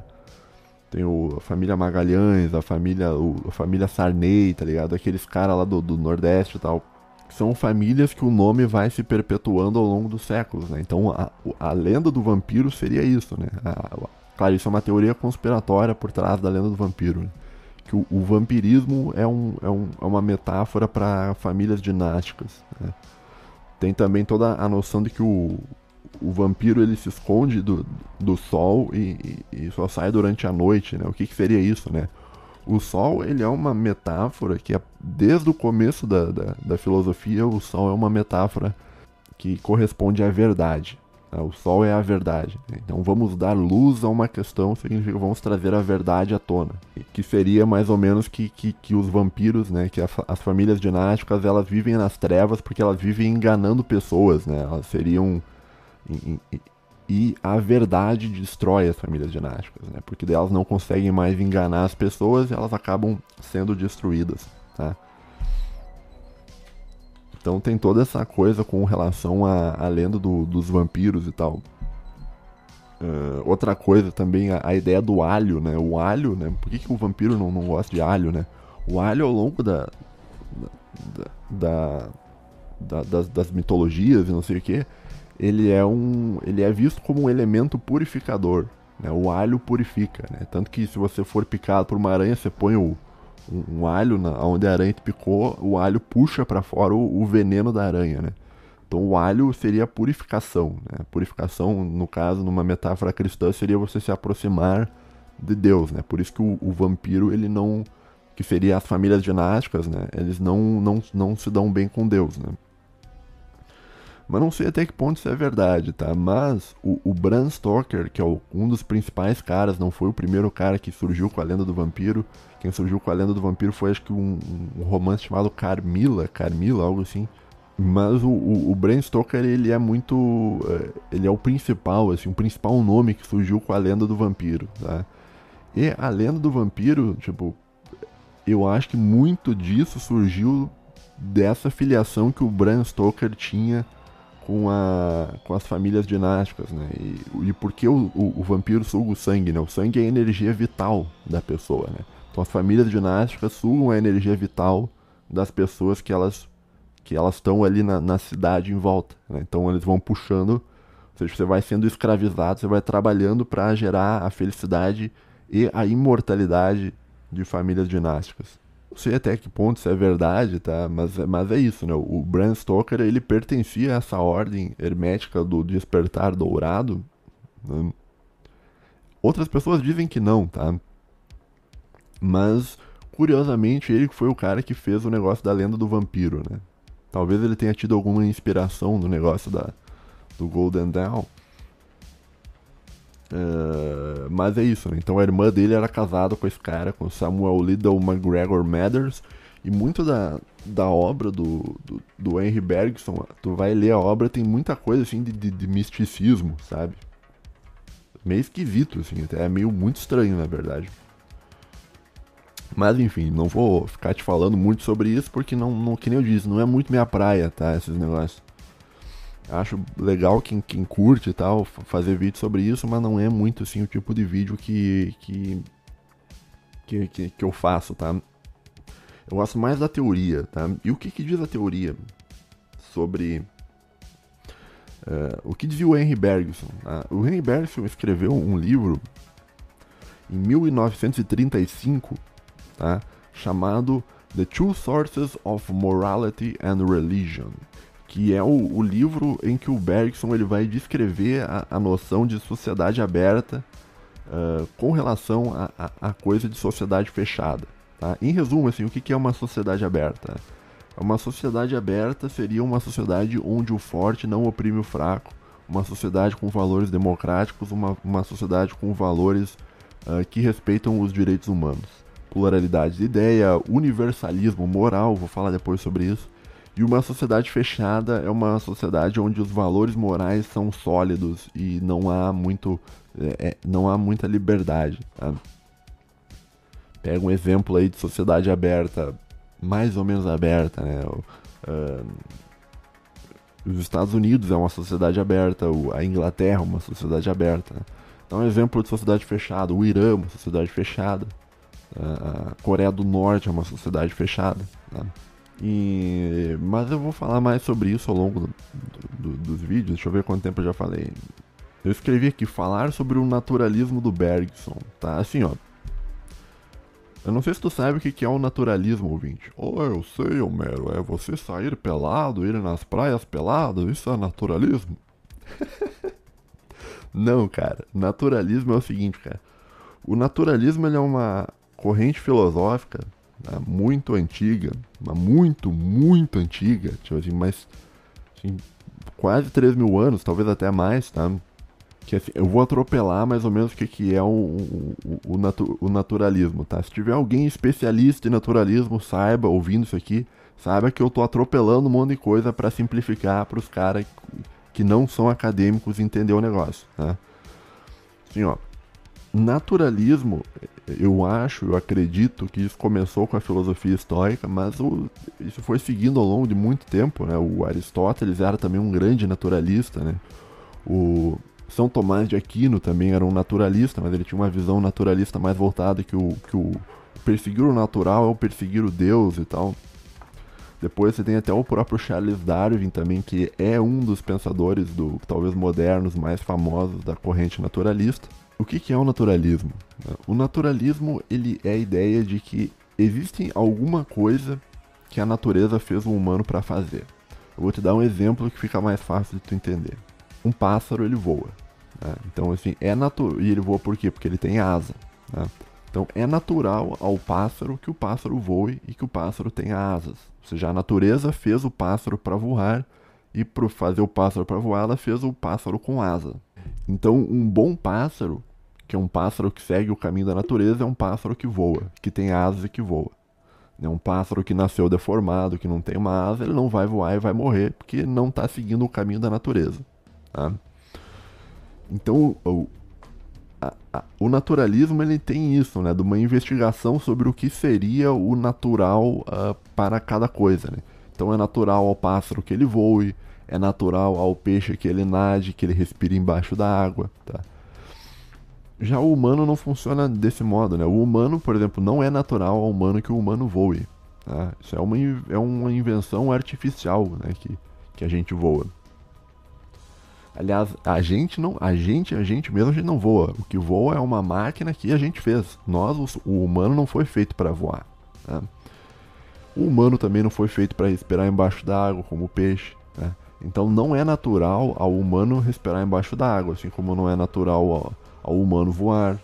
Tem o, a família Magalhães, a família, o, a família Sarney, tá ligado? Aqueles caras lá do, do Nordeste e tal. São famílias que o nome vai se perpetuando ao longo dos séculos, né? Então a, a lenda do vampiro seria isso, né? A, Claro, isso é uma teoria conspiratória por trás da lenda do vampiro. Né? Que o, o, vampirismo é, um, é, um, é uma metáfora para famílias dinásticas. Né? Tem também toda a noção de que o, o vampiro ele se esconde do, do sol e, e, e, só sai durante a noite, né? O que, que seria isso, né? O sol ele é uma metáfora que é, desde o começo da, da, da filosofia o sol é uma metáfora que corresponde à verdade. Né? O sol é a verdade. Então vamos dar luz a uma questão, significa vamos trazer a verdade à tona. Que seria mais ou menos que, que, que os vampiros, né? Que a, as famílias dinásticas elas vivem nas trevas porque elas vivem enganando pessoas, né? Elas seriam. E, e, e a verdade destrói as famílias dinásticas, né? Porque elas não conseguem mais enganar as pessoas e elas acabam sendo destruídas, tá? Então tem toda essa coisa com relação à, à lenda do, dos vampiros e tal. Uh, outra coisa também, a, a, ideia do alho, né? O alho, né? Por que, que o vampiro não, não gosta de alho, né? O alho ao longo da, da, da, da das, das, mitologias e não sei o que, ele é um, ele é visto como um elemento purificador. Né? O alho purifica, né? Tanto que se você for picado por uma aranha, você põe o, um, um alho na, onde a aranha te picou, o alho puxa para fora o, o, veneno da aranha, né? Então o alho seria a purificação, né? Purificação, no caso, numa metáfora cristã, seria você se aproximar de Deus, né? Por isso que o, o vampiro, ele não... Que seria as famílias dinásticas, né? Eles não, não, não se dão bem com Deus, né? Mas não sei até que ponto isso é verdade, tá? Mas o, o Bram Stoker, que é o, um dos principais caras, não foi o primeiro cara que surgiu com a lenda do vampiro. Quem surgiu com a lenda do vampiro foi acho que um, um romance chamado Carmila, Carmila, algo assim. Mas o, o, o Bram Stoker, ele é muito. É, ele é o principal, assim, o principal nome que surgiu com a lenda do vampiro, tá? E a lenda do vampiro, tipo, eu acho que muito disso surgiu dessa filiação que o Bram Stoker tinha com, a, com as famílias dinásticas, né? E, e porque o, o, o, vampiro suga o sangue, né? O sangue é a energia vital da pessoa, né? Então as famílias dinásticas sugam a energia vital das pessoas que elas que elas estão ali na, na, cidade em volta, né? Então eles vão puxando, ou seja, você vai sendo escravizado, você vai trabalhando para gerar a felicidade e a imortalidade de famílias dinásticas. Não sei até que ponto isso é verdade, tá? Mas, mas é isso, né? O Bram Stoker, ele pertencia a essa ordem hermética do despertar dourado. Né? Outras pessoas dizem que não, tá? Mas, curiosamente, ele foi o cara que fez o negócio da lenda do vampiro, né? Talvez ele tenha tido alguma inspiração no negócio da, do Golden Dawn. Uh, mas é isso, né? Então a irmã dele era casada com esse cara, com Samuel Liddell McGregor Mathers. E muito da, da obra do, do, do, Henry Bergson, tu vai ler a obra, tem muita coisa assim de, de, de misticismo, sabe? Meio esquisito, assim, é meio muito estranho, na verdade. Mas enfim, não vou ficar te falando muito sobre isso, porque não, não que nem eu disse, não é muito minha praia, tá? Esses negócios. Acho legal quem, quem curte e tal, fazer vídeo sobre isso, mas não é muito assim o tipo de vídeo que, que, que, que, que eu faço, tá? Eu gosto mais da teoria, tá? E o que, que diz a teoria sobre. Uh, o que dizia o Henry Bergson? Tá? O Henry Bergson escreveu um livro em 1935, tá? chamado The Two Sources of Morality and Religion que é o, o, livro em que o Bergson ele vai descrever a, a noção de sociedade aberta uh, com relação a, coisa de sociedade fechada. Tá? Em resumo, assim, o que, que é uma sociedade aberta? Uma sociedade aberta seria uma sociedade onde o forte não oprime o fraco, uma sociedade com valores democráticos, uma, uma sociedade com valores uh, que respeitam os direitos humanos. Pluralidade de ideia, universalismo moral, vou falar depois sobre isso, e uma sociedade fechada é uma sociedade onde os valores morais são sólidos e não há muito, é, é, não há muita liberdade. Tá? Pega um exemplo aí de sociedade aberta, mais ou menos aberta, né? Uh, os Estados Unidos é uma sociedade aberta, a Inglaterra é uma sociedade aberta. Né? Então, um exemplo de sociedade fechada, o Irã é uma sociedade fechada, a Coreia do Norte é uma sociedade fechada. Tá? E, mas eu vou falar mais sobre isso ao longo do, do, dos vídeos. Deixa eu ver quanto tempo eu já falei. Eu escrevi aqui falar sobre o naturalismo do Bergson, tá? Assim, ó. Eu não sei se tu sabe o que é o naturalismo, ouvinte. Oh, eu sei, Homero. É você sair pelado, ir nas praias pelado. Isso é naturalismo. <laughs> Não, cara. Naturalismo é o seguinte, cara. O naturalismo é uma corrente filosófica né, muito antiga, muito, muito antiga, tipo assim, mas assim, quase 3 mil anos, talvez até mais, tá? Que assim, eu vou atropelar mais ou menos o que, que é o, o, o, natu o naturalismo, tá? Se tiver alguém especialista em naturalismo, saiba, ouvindo isso aqui, saiba que eu tô atropelando um monte de coisa para simplificar para os caras que não são acadêmicos entender o negócio, tá? Assim, ó, naturalismo, eu acho, eu acredito que isso começou com a filosofia estoica, mas o, isso foi seguindo ao longo de muito tempo, né? O Aristóteles era também um grande naturalista, né? O São Tomás de Aquino também era um naturalista, mas ele tinha uma visão naturalista mais voltada que o, que o perseguir o natural é o perseguir o Deus e tal. Depois você tem até o próprio Charles Darwin também, que é um dos pensadores do talvez modernos mais famosos da corrente naturalista. O que, que é o naturalismo? O naturalismo ele é a ideia de que existe alguma coisa que a natureza fez o humano para fazer. Eu vou te dar um exemplo que fica mais fácil de tu entender. Um pássaro ele voa. Né? Então assim é natural e ele voa por quê? Porque ele tem asa. Né? Então é natural ao pássaro que o pássaro voe e que o pássaro tenha asas. Ou seja, a natureza fez o pássaro para voar e para fazer o pássaro para voar, ela fez o pássaro com asa. Então, um bom pássaro, que é um pássaro que segue o caminho da natureza, é um pássaro que voa, que tem asas e que voa. É um pássaro que nasceu deformado, que não tem uma asa, ele não vai voar e vai morrer, porque não está seguindo o caminho da natureza. Tá? Então, o, a, a, o naturalismo ele tem isso, né, de uma investigação sobre o que seria o natural uh, para cada coisa. Né? Então é natural ao pássaro que ele voe, é natural ao peixe que ele nade, que ele respire embaixo da água. Tá? Já o humano não funciona desse modo. Né? O humano, por exemplo, não é natural ao humano que o humano voe. Tá? Isso é uma, é uma invenção artificial né, que, que a gente voa. Aliás, a gente não, a gente, a gente mesmo, a gente não voa. O que voa é uma máquina que a gente fez. Nós, o humano não foi feito para voar. Né? O humano também não foi feito para respirar embaixo da água como o peixe. Né? Então não é natural ao humano respirar embaixo da água, assim como não é natural ao, humano voar.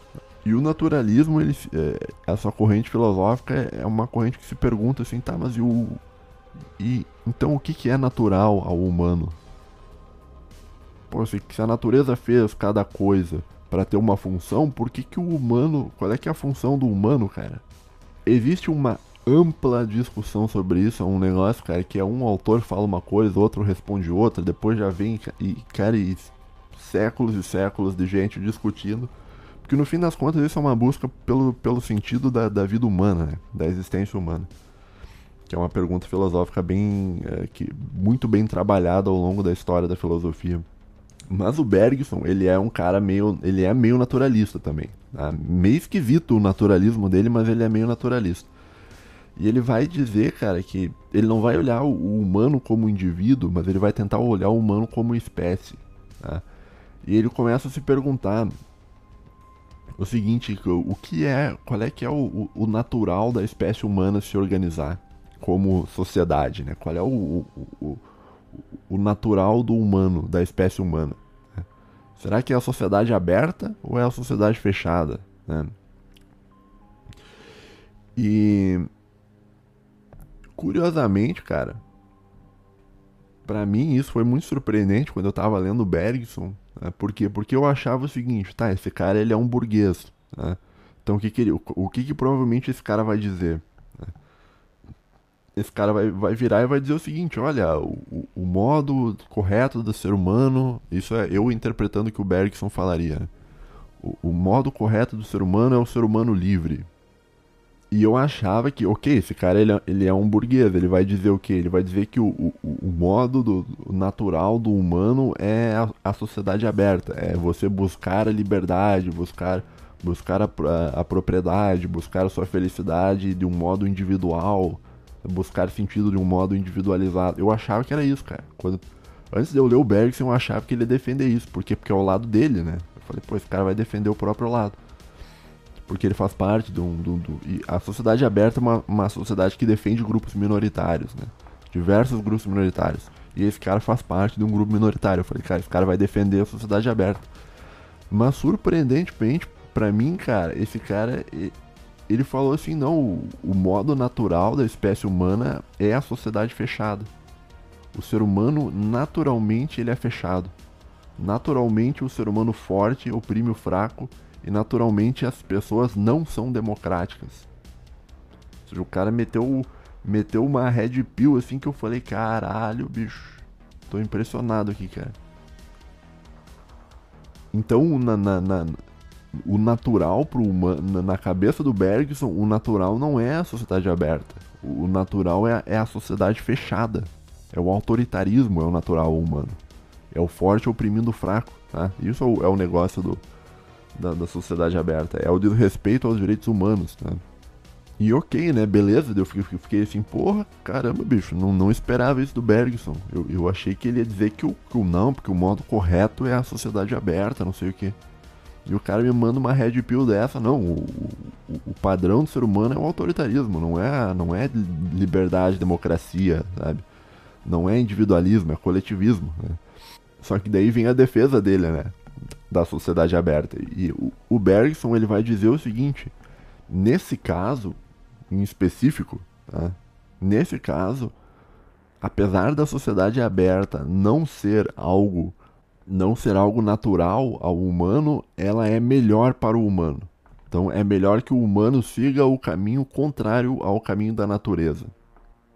E o naturalismo, ele, é, essa corrente filosófica é uma corrente que se pergunta assim, tá, mas e o e então o que, que é natural ao humano? Pô, se, se a natureza fez cada coisa para ter uma função, por que, que o humano. Qual é que é a função do humano, cara? Existe uma ampla discussão sobre isso. É um negócio, cara, que é um autor fala uma coisa, outro responde outra, depois já vem e, cara, e séculos e séculos de gente discutindo. Porque no fim das contas isso é uma busca pelo, pelo sentido da, da vida humana, né? da existência humana. Que é uma pergunta filosófica bem. É, que, muito bem trabalhada ao longo da história da filosofia. Mas o Bergson, ele é um cara meio. Ele é meio naturalista também. Tá? Meio esquisito o naturalismo dele, mas ele é meio naturalista. E ele vai dizer, cara, que ele não vai olhar o, humano como indivíduo, mas ele vai tentar olhar o humano como espécie. Tá? E ele começa a se perguntar o seguinte, o que é, qual é que é o, o natural da espécie humana se organizar como sociedade, né? Qual é o, o, o natural do humano, da espécie humana. Será que é a sociedade aberta ou é a sociedade fechada? Né? E curiosamente, cara, para mim isso foi muito surpreendente quando eu tava lendo Bergson. Né? Por quê? Porque eu achava o seguinte, tá, esse cara ele é um burguês. Né? Então o que que, ele, o, o que que provavelmente esse cara vai dizer? esse cara vai, vai virar e vai dizer o seguinte: olha, o, o modo correto do ser humano, isso é eu interpretando o que o Bergson falaria. O, o, modo correto do ser humano é o ser humano livre. E eu achava que, ok, esse cara ele é, ele é um burguês, ele vai dizer o que? Ele vai dizer que o, o, o modo do, o natural do humano é a, a, sociedade aberta, é você buscar a liberdade, buscar, buscar a, a, a propriedade, buscar a sua felicidade de um modo individual buscar sentido de um modo individualizado. Eu achava que era isso, cara. Quando, antes de eu ler o Bergson, eu achava que ele ia defender isso. Por quê? Porque é o lado dele, né? Eu falei, pô, esse cara vai defender o próprio lado. Porque ele faz parte do. do, do e a sociedade aberta é uma, uma sociedade que defende grupos minoritários, né? Diversos grupos minoritários. E esse cara faz parte de um grupo minoritário. Eu falei, cara, esse cara vai defender a sociedade aberta. Mas surpreendentemente, para mim, cara, esse cara ele falou assim, não, o, o modo natural da espécie humana é a sociedade fechada. O ser humano naturalmente ele é fechado. Naturalmente o ser humano forte oprime o fraco e naturalmente as pessoas não são democráticas. Ou seja, o cara meteu meteu uma red pill assim que eu falei, caralho, bicho. Tô impressionado aqui, cara. Então, na, na, na o natural pro humano, na cabeça do Bergson, o natural não é a sociedade aberta. O natural é, é a sociedade fechada. É o autoritarismo, é o natural humano. É o forte oprimindo o fraco, tá? Isso é o, é o negócio do, da, da, sociedade aberta. É o desrespeito aos direitos humanos, tá? E ok, né? Beleza, eu fiquei, fiquei assim, porra, caramba, bicho, não, não esperava isso do Bergson. Eu, eu achei que ele ia dizer que o, que o não, porque o modo correto é a sociedade aberta, não sei o que. E o cara me manda uma red pill dessa, não, o, o, o, padrão do ser humano é o autoritarismo, não é, não é liberdade, democracia, sabe? Não é individualismo, é coletivismo. Né? Só que daí vem a defesa dele, né? Da sociedade aberta. E o, o Bergson ele vai dizer o seguinte: nesse caso, em específico, tá? nesse caso, apesar da sociedade aberta não ser algo não ser algo natural ao humano, ela é melhor para o humano. Então é melhor que o humano siga o caminho contrário ao caminho da natureza.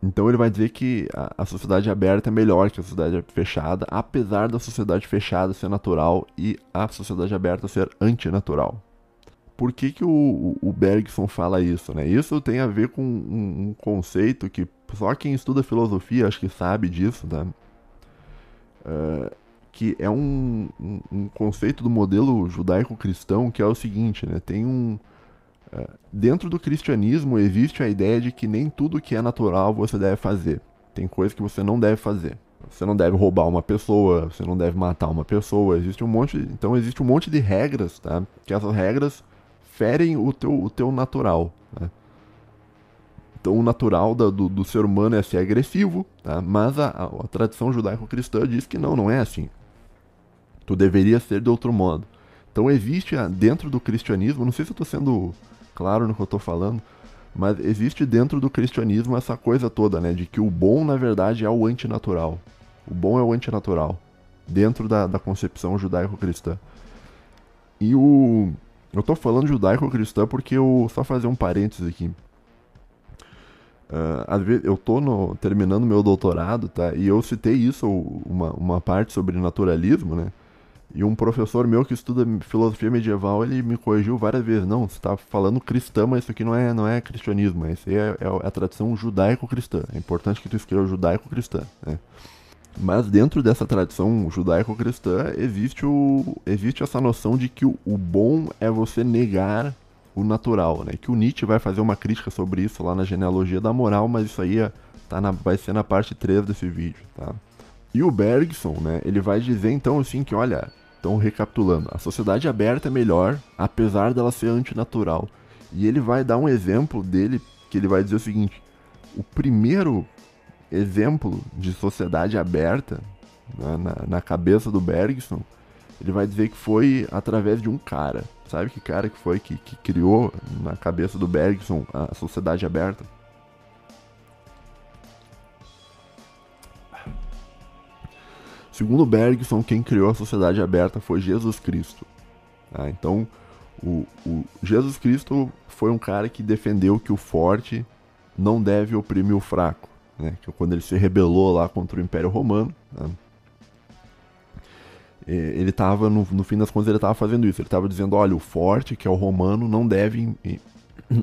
Então ele vai dizer que a, a sociedade aberta é melhor que a sociedade fechada, apesar da sociedade fechada ser natural e a sociedade aberta ser antinatural. Por que, que o, o Bergson fala isso? Né? Isso tem a ver com um, um conceito que só quem estuda filosofia acho que sabe disso, tá? Uh, que é um, um, um conceito do modelo judaico-cristão que é o seguinte, né? Tem um dentro do cristianismo existe a ideia de que nem tudo que é natural você deve fazer. Tem coisas que você não deve fazer. Você não deve roubar uma pessoa, você não deve matar uma pessoa. Existe um monte, então existe um monte de regras, tá? Que essas regras ferem o teu, o teu natural. Né? Então, o natural da, do, do, ser humano é ser agressivo, tá? mas a, a, a tradição judaico-cristã diz que não, não é assim. Tu deveria ser de outro modo. Então existe dentro do cristianismo, não sei se eu estou sendo claro no que eu estou falando, mas existe dentro do cristianismo essa coisa toda, né? De que o bom, na verdade, é o antinatural. O bom é o antinatural. Dentro da, da concepção judaico-cristã. E o. Eu estou falando judaico-cristã porque eu. Só fazer um parênteses aqui. Uh, às vezes eu tô no, terminando meu doutorado, tá? E eu citei isso, uma, uma parte sobre naturalismo, né? E um professor meu que estuda filosofia medieval, ele me corrigiu várias vezes. Não, você está falando cristã, mas isso aqui não é, não é cristianismo. Isso aí é, é a tradição judaico-cristã. É importante que tu escreva judaico-cristã. Né? Mas dentro dessa tradição judaico-cristã existe, o, existe essa noção de que o, o bom é você negar o natural, né? Que o Nietzsche vai fazer uma crítica sobre isso lá na genealogia da moral, mas isso aí é, tá na, vai ser na parte 3 desse vídeo, tá? E o Bergson, né, ele vai dizer então assim que, olha, então, recapitulando, a sociedade aberta é melhor, apesar dela ser antinatural. E ele vai dar um exemplo dele, que ele vai dizer o seguinte: o primeiro exemplo de sociedade aberta né, na, na, cabeça do Bergson, ele vai dizer que foi através de um cara. Sabe que cara que foi que, que criou na cabeça do Bergson a sociedade aberta? Segundo Bergson, quem criou a sociedade aberta foi Jesus Cristo. Ah, então, o, o, Jesus Cristo foi um cara que defendeu que o forte não deve oprimir o fraco. Né? Que quando ele se rebelou lá contra o Império Romano, né? ele estava, no, no, fim das contas, ele estava fazendo isso. Ele estava dizendo, olha, o forte, que é o romano, não deve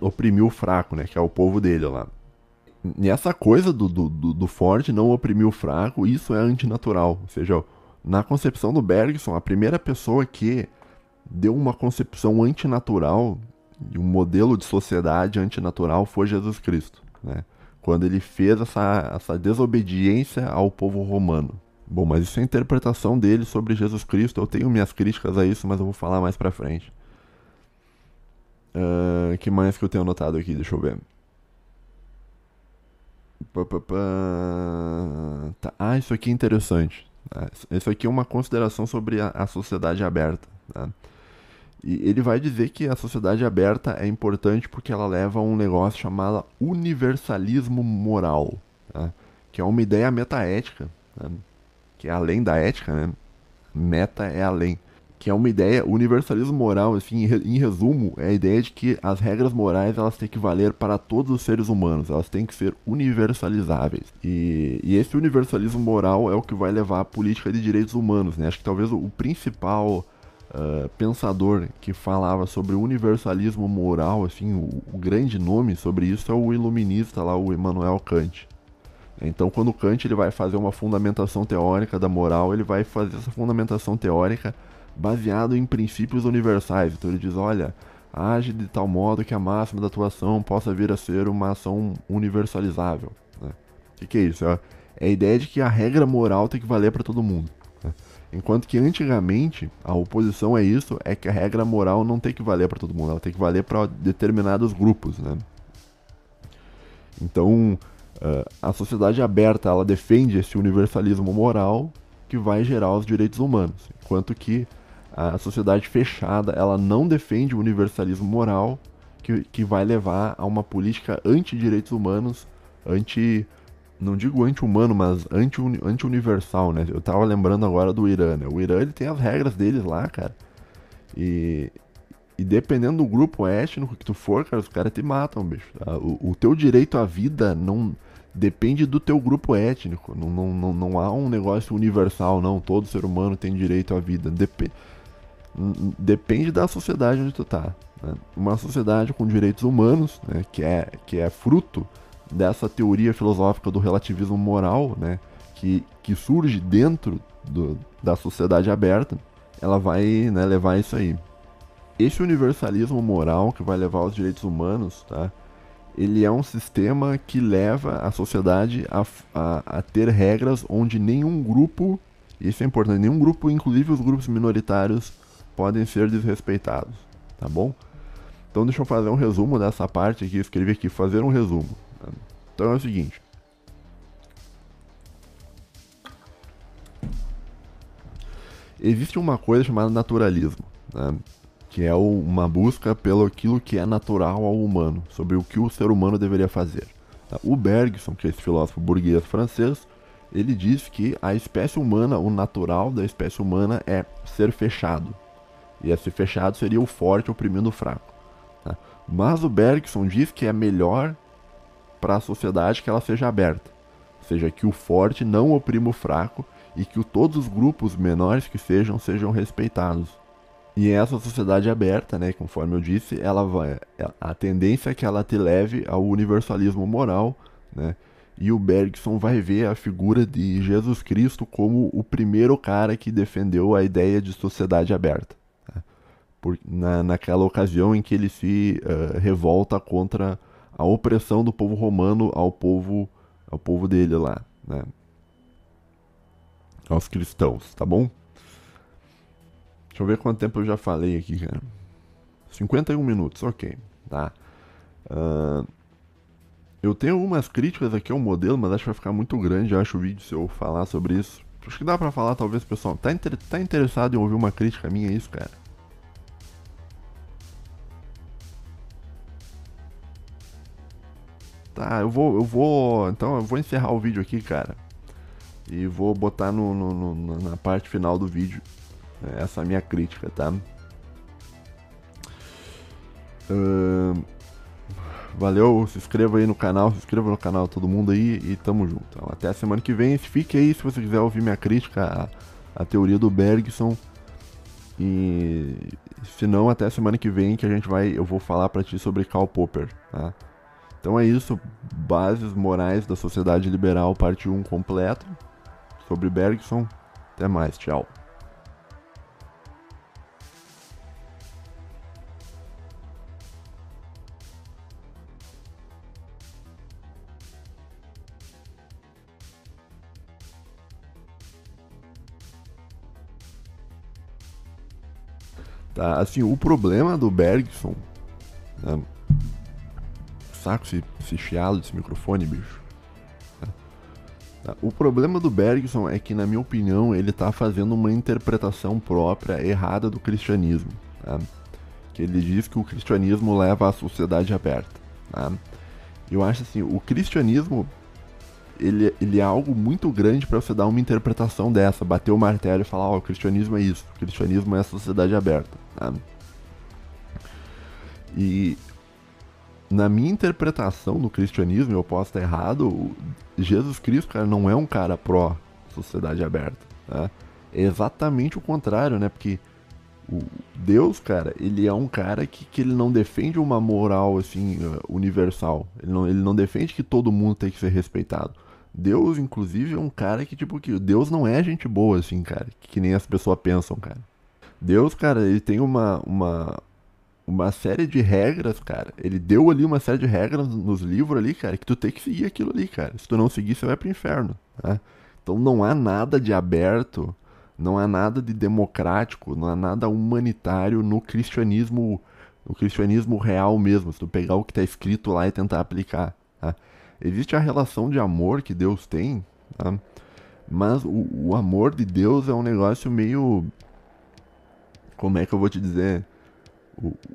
oprimir o fraco, né? Que é o povo dele lá. E essa coisa do, do, do, forte não oprimir o fraco, isso é antinatural. Ou seja, na concepção do Bergson, a primeira pessoa que deu uma concepção antinatural, um modelo de sociedade antinatural, foi Jesus Cristo. Né? Quando ele fez essa, essa desobediência ao povo romano. Bom, mas isso é a interpretação dele sobre Jesus Cristo. Eu tenho minhas críticas a isso, mas eu vou falar mais pra frente. Uh, que mais que eu tenho anotado aqui? Deixa eu ver. Tá. Ah, isso aqui é interessante. Ah, isso aqui é uma consideração sobre a, sociedade aberta. Tá? E ele vai dizer que a sociedade aberta é importante porque ela leva a um negócio chamado universalismo moral, tá? que é uma ideia metaética, né? que é além da ética, né? Meta é além. Que é uma ideia, universalismo moral, assim, em resumo, é a ideia de que as regras morais elas têm que valer para todos os seres humanos, elas têm que ser universalizáveis. E, e esse universalismo moral é o que vai levar a política de direitos humanos, né? Acho que talvez o, o principal uh, pensador que falava sobre universalismo moral, assim, o, o, grande nome sobre isso é o iluminista lá, o Immanuel Kant. Então, quando Kant ele vai fazer uma fundamentação teórica da moral, ele vai fazer essa fundamentação teórica baseado em princípios universais. Então, ele diz: olha, age de tal modo que a máxima da atuação possa vir a ser uma ação universalizável. Né? O que, que, é isso? É, é a ideia de que a regra moral tem que valer para todo mundo. Né? Enquanto que antigamente a oposição é isso, é que a regra moral não tem que valer para todo mundo, ela tem que valer para determinados grupos, né? Então, uh, a sociedade aberta, ela defende esse universalismo moral que vai gerar os direitos humanos, enquanto que a sociedade fechada, ela não defende o universalismo moral que, que vai levar a uma política anti-direitos humanos, anti não digo anti-humano, mas anti-universal, né? Eu tava lembrando agora do Irã, né? O Irã, ele tem as regras deles lá, cara. E, e dependendo do grupo étnico que tu for, cara, os caras te matam, bicho. O, o, teu direito à vida não depende do teu grupo étnico. Não, não, não, não há um negócio universal, não. Todo ser humano tem direito à vida. Dep depende da sociedade onde tu tá. Né? Uma sociedade com direitos humanos, né? que, é, que é fruto dessa teoria filosófica do relativismo moral, né, que, que surge dentro do, da sociedade aberta, ela vai né, levar isso aí. Esse universalismo moral que vai levar aos direitos humanos, tá, ele é um sistema que leva a sociedade a, a, a ter regras onde nenhum grupo, isso é importante, nenhum grupo, inclusive os grupos minoritários, podem ser desrespeitados, tá bom? Então deixa eu fazer um resumo dessa parte aqui, escrevi aqui, fazer um resumo. Então é o seguinte. Existe uma coisa chamada naturalismo, né? que é uma busca pelo aquilo que é natural ao humano, sobre o que o ser humano deveria fazer. Tá? O Bergson, que é esse filósofo burguês francês, ele diz que a espécie humana, o natural da espécie humana é ser fechado. E esse fechado seria o forte oprimindo o fraco. Tá? Mas o Bergson diz que é melhor para a sociedade que ela seja aberta. Ou seja, que o forte não oprima o fraco e que todos os grupos menores que sejam sejam respeitados. E essa sociedade aberta, né, conforme eu disse, ela vai a tendência é que ela te leve ao universalismo moral, né? E o Bergson vai ver a figura de Jesus Cristo como o primeiro cara que defendeu a ideia de sociedade aberta. Por, na, naquela ocasião em que ele se uh, revolta contra a opressão do povo romano ao povo ao povo dele lá, né? Aos cristãos, tá bom? Deixa eu ver quanto tempo eu já falei aqui, cara. 51 minutos, ok, tá. Uh, eu tenho algumas críticas aqui ao modelo, mas acho que vai ficar muito grande, acho, o vídeo se eu falar sobre isso. Acho que dá pra falar, talvez, pessoal. Tá, inter tá interessado em ouvir uma crítica minha, é isso, cara? Tá, eu vou, eu vou, então eu vou encerrar o vídeo aqui, cara. E vou botar no, no, no na parte final do vídeo né, essa minha crítica, tá? Uh, valeu, se inscreva aí no canal, se inscreva no canal todo mundo aí e tamo junto. Então, até a semana que vem. Fique aí se você quiser ouvir minha crítica à, à teoria do Bergson. E se não, até a semana que vem que a gente vai, eu vou falar para ti sobre Karl Popper, tá? Então é isso, Bases Morais da Sociedade Liberal, parte 1 completo, sobre Bergson. Até mais, tchau. Tá, assim, o problema do Bergson, né, saco esse, esse chiado desse microfone, bicho. Tá. O problema do Bergson é que, na minha opinião, ele está fazendo uma interpretação própria errada do cristianismo. Tá? que ele diz que o cristianismo leva à sociedade aberta. Tá? Eu acho assim, o cristianismo ele, ele é algo muito grande para você dar uma interpretação dessa, bater o martelo e falar, ó, oh, o cristianismo é isso, o cristianismo é a sociedade aberta. Tá? E na minha interpretação do cristianismo, eu posso estar errado, Jesus Cristo, cara, não é um cara pró sociedade aberta. Tá? É exatamente o contrário, né? Porque o Deus, cara, ele é um cara que, que ele não defende uma moral assim universal. Ele não, ele não defende que todo mundo tem que ser respeitado. Deus, inclusive, é um cara que, tipo, que Deus não é gente boa, assim, cara. Que, que nem as pessoas pensam, cara. Deus, cara, ele tem uma, uma, uma série de regras, cara. Ele deu ali uma série de regras nos livros ali, cara, que tu tem que seguir aquilo ali, cara. Se tu não seguir, você vai pro inferno, tá? Então não há nada de aberto, não há nada de democrático, não há nada humanitário no cristianismo, no cristianismo real mesmo. Se tu pegar o que está escrito lá e tentar aplicar, tá? Existe a relação de amor que Deus tem, tá? mas o, o, amor de Deus é um negócio meio. Como é que eu vou te dizer?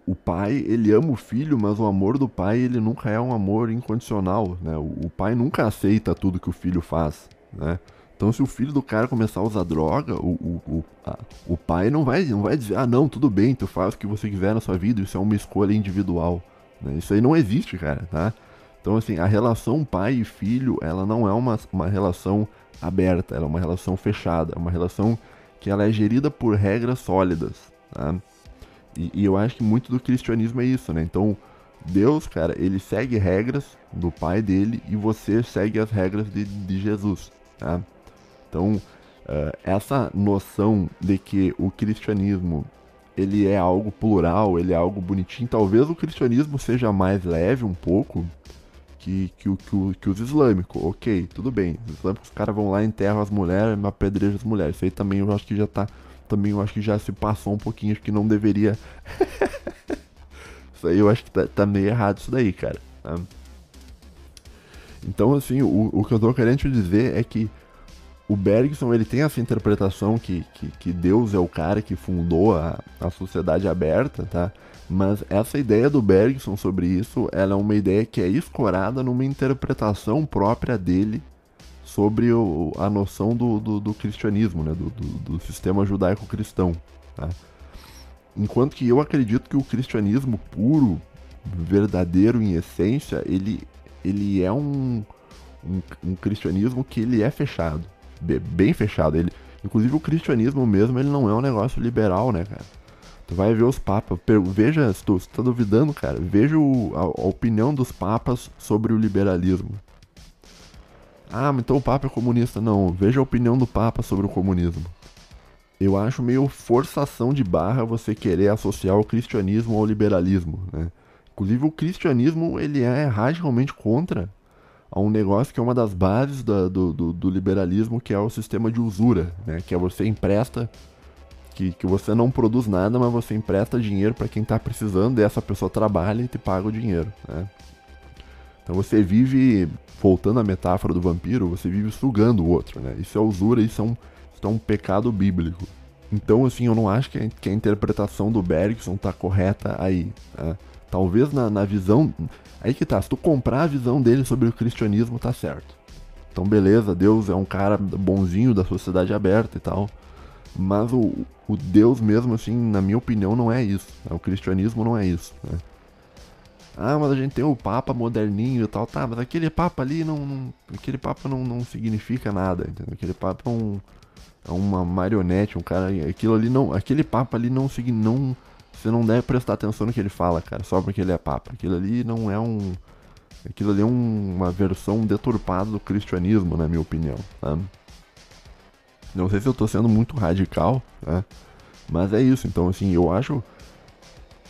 O, pai, ele ama o filho, mas o amor do pai, ele nunca é um amor incondicional, né? O, o pai nunca aceita tudo que o filho faz, né? Então, se o filho do cara começar a usar droga, o, o, o, a, o pai não vai, não vai dizer, ah, não, tudo bem, tu faz o que você quiser na sua vida, isso é uma escolha individual. Né? Isso aí não existe, cara, tá? Então, assim, a relação pai e filho, ela não é uma, uma relação aberta, ela é uma relação fechada, é uma relação que ela é gerida por regras sólidas, tá? E, e, eu acho que muito do cristianismo é isso, né? Então, Deus, cara, ele segue regras do pai dele e você segue as regras de, de Jesus, tá? Então, uh, essa noção de que o cristianismo ele é algo plural, ele é algo bonitinho, talvez o cristianismo seja mais leve um pouco, que, que, que, que os islâmicos. Ok, tudo bem. Os islâmicos, os caras vão lá, enterram as mulheres, apedrejam as mulheres. Isso aí também eu acho que já tá. Também eu acho que já se passou um pouquinho, acho que não deveria. <laughs> isso aí eu acho que tá, tá, meio errado isso daí, cara. Tá? Então, assim, o, o que eu tô querendo te dizer é que o Bergson ele tem essa interpretação que, que, que Deus é o cara que fundou a, a sociedade aberta, tá? Mas essa ideia do Bergson sobre isso, ela é uma ideia que é escorada numa interpretação própria dele sobre o, a noção do, do, do cristianismo, né? do, do, sistema judaico-cristão. Tá? Enquanto que eu acredito que o cristianismo puro, verdadeiro em essência, ele, ele é um, um, um cristianismo que ele é fechado, bem fechado. Ele, inclusive o cristianismo mesmo, ele não é um negócio liberal, né, cara? Tu vai ver os papas. Veja, se tu, se tá duvidando, cara, veja o, a, a, opinião dos papas sobre o liberalismo. Ah, então o papa é comunista. Não, veja a opinião do papa sobre o comunismo. Eu acho meio forçação de barra você querer associar o cristianismo ao liberalismo, né? Inclusive o cristianismo, ele é radicalmente contra a um negócio que é uma das bases da, do, do, do liberalismo, que é o sistema de usura, né? Que é você empresta que, que você não produz nada, mas você empresta dinheiro para quem está precisando, e essa pessoa trabalha e te paga o dinheiro. Né? Então você vive, voltando à metáfora do vampiro, você vive sugando o outro. Né? Isso é usura, isso é um, isso é um pecado bíblico. Então, assim, eu não acho que a, que a interpretação do Bergson tá correta aí. Né? Talvez na, na visão. Aí que tá, se tu comprar a visão dele sobre o cristianismo, tá certo. Então, beleza, Deus é um cara bonzinho da sociedade aberta e tal. Mas o, o Deus mesmo, assim, na minha opinião, não é isso. Né? O cristianismo não é isso. Né? Ah, mas a gente tem o Papa moderninho e tal, tá, mas aquele Papa ali não. não aquele Papa não, não significa nada, entendeu? Aquele Papa é, um, é uma marionete, um cara. Aquilo ali não. Aquele Papa ali não não Você não deve prestar atenção no que ele fala, cara, só porque ele é Papa. Aquilo ali não é um. Aquilo ali é um, uma versão deturpada do cristianismo, na minha opinião, tá? Não sei se eu tô sendo muito radical, né? Mas é isso. Então, assim, eu acho.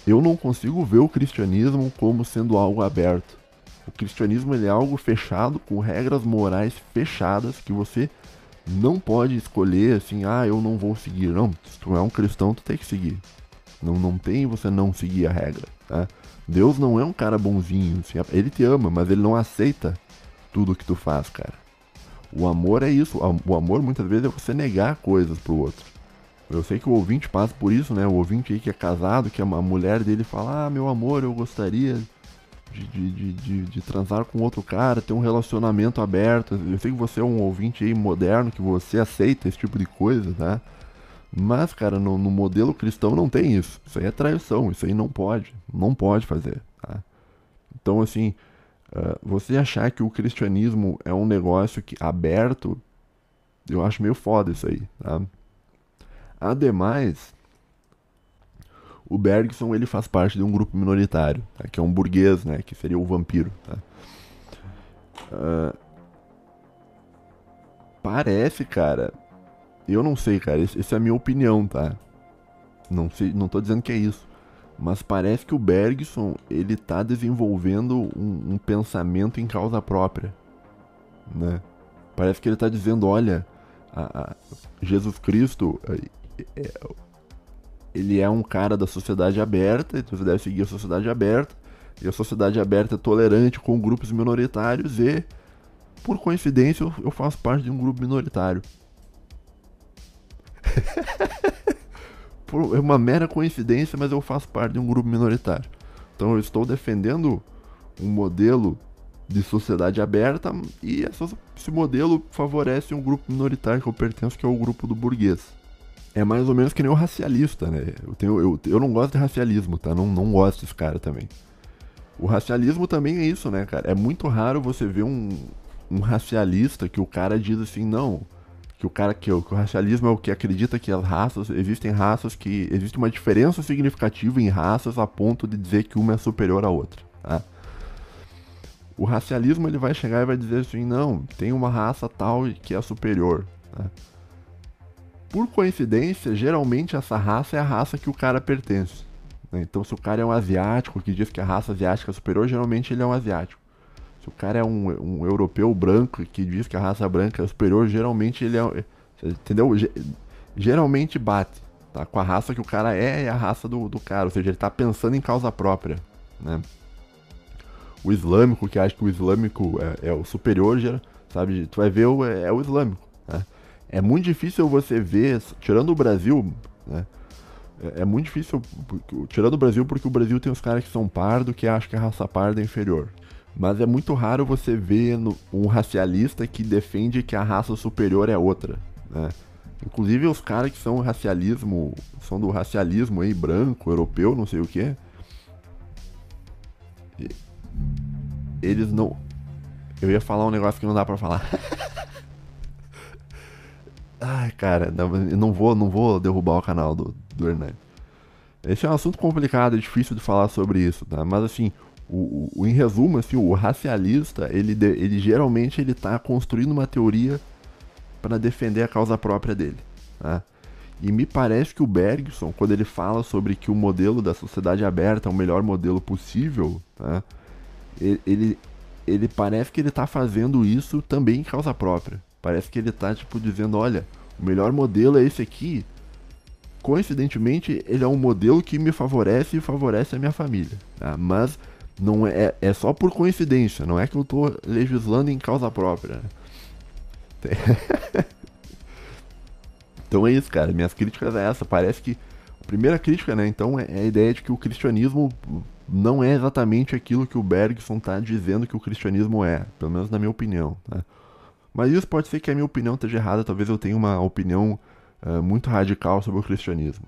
Eu não consigo ver o cristianismo como sendo algo aberto. O cristianismo é algo fechado, com regras morais fechadas, que você não pode escolher assim, ah, eu não vou seguir. Não, se tu é um cristão, tu tem que seguir. Não, não tem você não seguir a regra. Tá? Deus não é um cara bonzinho. Assim, ele te ama, mas ele não aceita tudo que tu faz, cara. O amor é isso. O amor muitas vezes é você negar coisas pro outro. Eu sei que o ouvinte passa por isso, né? O ouvinte aí que é casado, que a mulher dele fala, ah, meu amor, eu gostaria de, de, de, de, transar com outro cara, ter um relacionamento aberto. Eu sei que você é um ouvinte aí moderno, que você aceita esse tipo de coisa, tá? Mas, cara, no, no modelo cristão não tem isso. Isso aí é traição, isso aí não pode. Não pode fazer, tá? Então, assim, uh, você achar que o cristianismo é um negócio que, aberto, eu acho meio foda isso aí, tá? Ademais, o Bergson ele faz parte de um grupo minoritário, tá? que é um burguês, né? que seria o vampiro. Tá? Uh, parece, cara. Eu não sei, cara. Essa é a minha opinião, tá? Não sei, não tô dizendo que é isso. Mas parece que o Bergson ele tá desenvolvendo um, um pensamento em causa própria, né? Parece que ele tá dizendo, olha, a, a Jesus Cristo ele é um cara da sociedade aberta, então você deve seguir a sociedade aberta. E a sociedade aberta é tolerante com grupos minoritários e, por coincidência, eu faço parte de um grupo minoritário. <laughs> é uma mera coincidência, mas eu faço parte de um grupo minoritário. Então eu estou defendendo um modelo de sociedade aberta e esse modelo favorece um grupo minoritário que eu pertenço, que é o grupo do burguês é mais ou menos que nem o racialista, né? Eu, tenho, eu, eu não gosto de racialismo, tá? Não, não gosto desse cara também. O racialismo também é isso, né, cara? É muito raro você ver um, um racialista que o cara diz assim, não, que o cara que, que o racialismo é o que acredita que as raças, existem raças que existe uma diferença significativa em raças a ponto de dizer que uma é superior à outra, tá? O racialismo ele vai chegar e vai dizer assim, não, tem uma raça tal que é superior, tá? Por coincidência, geralmente essa raça é a raça que o cara pertence. Né? Então, se o cara é um asiático que diz que a raça asiática é superior, geralmente ele é um asiático. Se o cara é um, um europeu branco que diz que a raça branca é superior, geralmente ele é. Entendeu? Geralmente bate tá? com a raça que o cara é e a raça do, do cara. Ou seja, ele está pensando em causa própria. Né? O islâmico, que acha que o islâmico é, é o superior, sabe? Tu vai ver, é, é o islâmico. Né? É muito difícil você ver, tirando o Brasil, né? É, é muito difícil, tirando o Brasil, porque o Brasil tem os caras que são pardo, que acham que a raça parda é inferior. Mas é muito raro você ver um racialista que defende que a raça superior é outra, né? Inclusive os caras que são racialismo, são do racialismo aí, branco, europeu, não sei o que. Eles não. Eu ia falar um negócio que não dá pra falar. <laughs> Cara, não, vou, não vou derrubar o canal do, do Hernani. Esse é um assunto complicado, é difícil de falar sobre isso, tá? Mas assim, o, o, em resumo, assim, o racialista, ele, ele geralmente ele tá construindo uma teoria para defender a causa própria dele, tá? E me parece que o Bergson, quando ele fala sobre que o modelo da sociedade aberta é o melhor modelo possível, tá? ele, ele, ele parece que ele está fazendo isso também em causa própria. Parece que ele tá, tipo, dizendo, olha, o melhor modelo é esse aqui. Coincidentemente, ele é um modelo que me favorece e favorece a minha família. Tá? Mas não é, é só por coincidência, não é que eu tô legislando em causa própria. <laughs> então é isso, cara. Minhas críticas é essa. Parece que. A primeira crítica, né? Então, é a ideia de que o cristianismo não é exatamente aquilo que o Bergson tá dizendo que o cristianismo é. Pelo menos na minha opinião. Tá? Mas isso pode ser que a minha opinião esteja errada, talvez eu tenha uma opinião uh, muito radical sobre o cristianismo.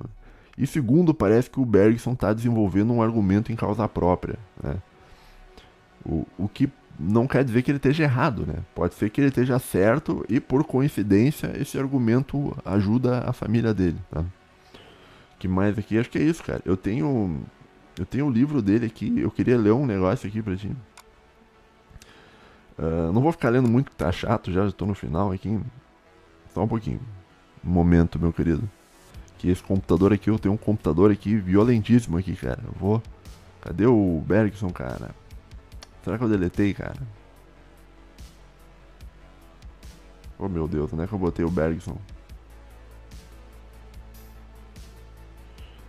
E segundo, parece que o Bergson está desenvolvendo um argumento em causa própria. Né? O, o que não quer dizer que ele esteja errado, né? Pode ser que ele esteja certo e, por coincidência, esse argumento ajuda a família dele. Tá? que mais aqui? Acho que é isso, cara. Eu tenho eu tenho o um livro dele aqui. Eu queria ler um negócio aqui pra ti. Uh, não vou ficar lendo muito, que tá chato já, tô no final aqui. Só um pouquinho. Um momento, meu querido. Que esse computador aqui, eu tenho um computador aqui violentíssimo aqui, cara. Eu vou. Cadê o Bergson, cara? Será que eu deletei, cara? Oh meu Deus, onde é que eu botei o Bergson?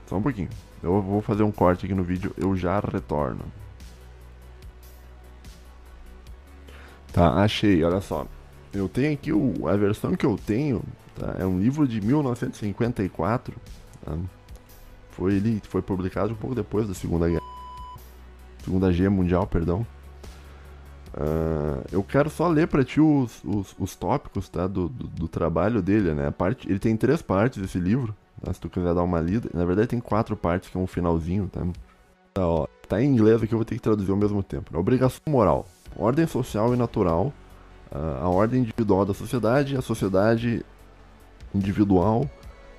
Só um pouquinho. Eu vou fazer um corte aqui no vídeo, eu já retorno. Tá, achei, olha só. eu tenho aqui o, a versão que eu tenho, tá? É um livro de 1954. Tá? Foi, ele foi publicado um pouco depois da Segunda Guerra. Segunda Guerra Mundial, perdão. Uh, eu quero só ler para ti os, os, os, tópicos tá, do, do, do, trabalho dele, né? parte, ele tem três partes esse livro, tá? se tu quiser dar uma lida. Na verdade tem quatro partes, que é um finalzinho, tá? Tá, ó, tá em inglês aqui, eu vou ter que traduzir ao mesmo tempo. Obrigação moral, ordem social e natural, uh, a ordem individual da sociedade, a sociedade individual,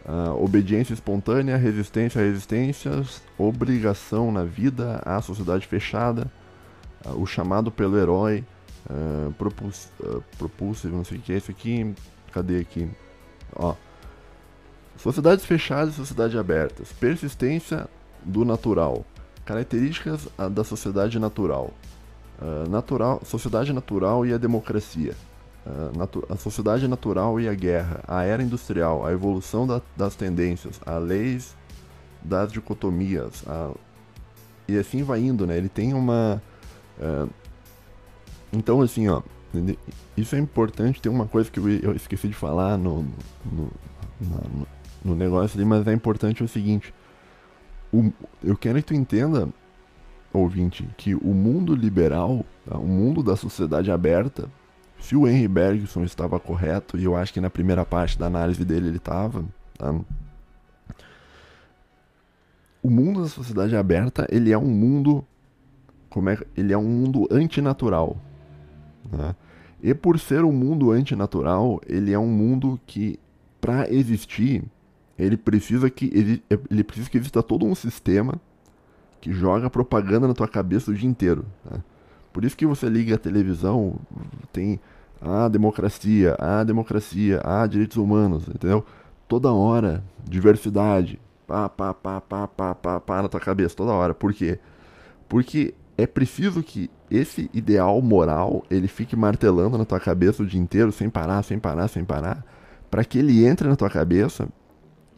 uh, obediência espontânea, resistência a resistências, obrigação na vida, a sociedade fechada, uh, o chamado pelo herói, uh, propuls, uh, não sei o que é isso aqui, cadê aqui? Ó, sociedades fechadas e sociedades abertas, persistência do natural, características da sociedade natural, natural, sociedade natural e a democracia, a sociedade natural e a guerra, a era industrial, a evolução da, das tendências, as leis das dicotomias, a, e assim vai indo, né? Ele tem uma é, então, assim, ó, isso é importante. Tem uma coisa que eu esqueci de falar no, no, no, no negócio ali, mas é importante o seguinte: o, eu quero que tu entenda, ouvinte, que o mundo liberal, tá, o mundo da sociedade aberta, se o Henry Bergson estava correto, e eu acho que na primeira parte da análise dele ele estava, tá? o mundo da sociedade aberta ele é um mundo como é, ele é um mundo antinatural. Né? E por ser um mundo antinatural, ele é um mundo que, para existir, ele precisa que ele, ele precisa que exista todo um sistema que joga propaganda na tua cabeça o dia inteiro. Né? Por isso que você liga a televisão, tem a democracia, a democracia, a direitos humanos, entendeu? Toda hora, diversidade, pá, pá, pá, pá, pá, pá, pá na tua cabeça, toda hora. Por quê? Porque é preciso que esse ideal moral ele fique martelando na tua cabeça o dia inteiro, sem parar, sem parar, sem parar, para que ele entre na tua cabeça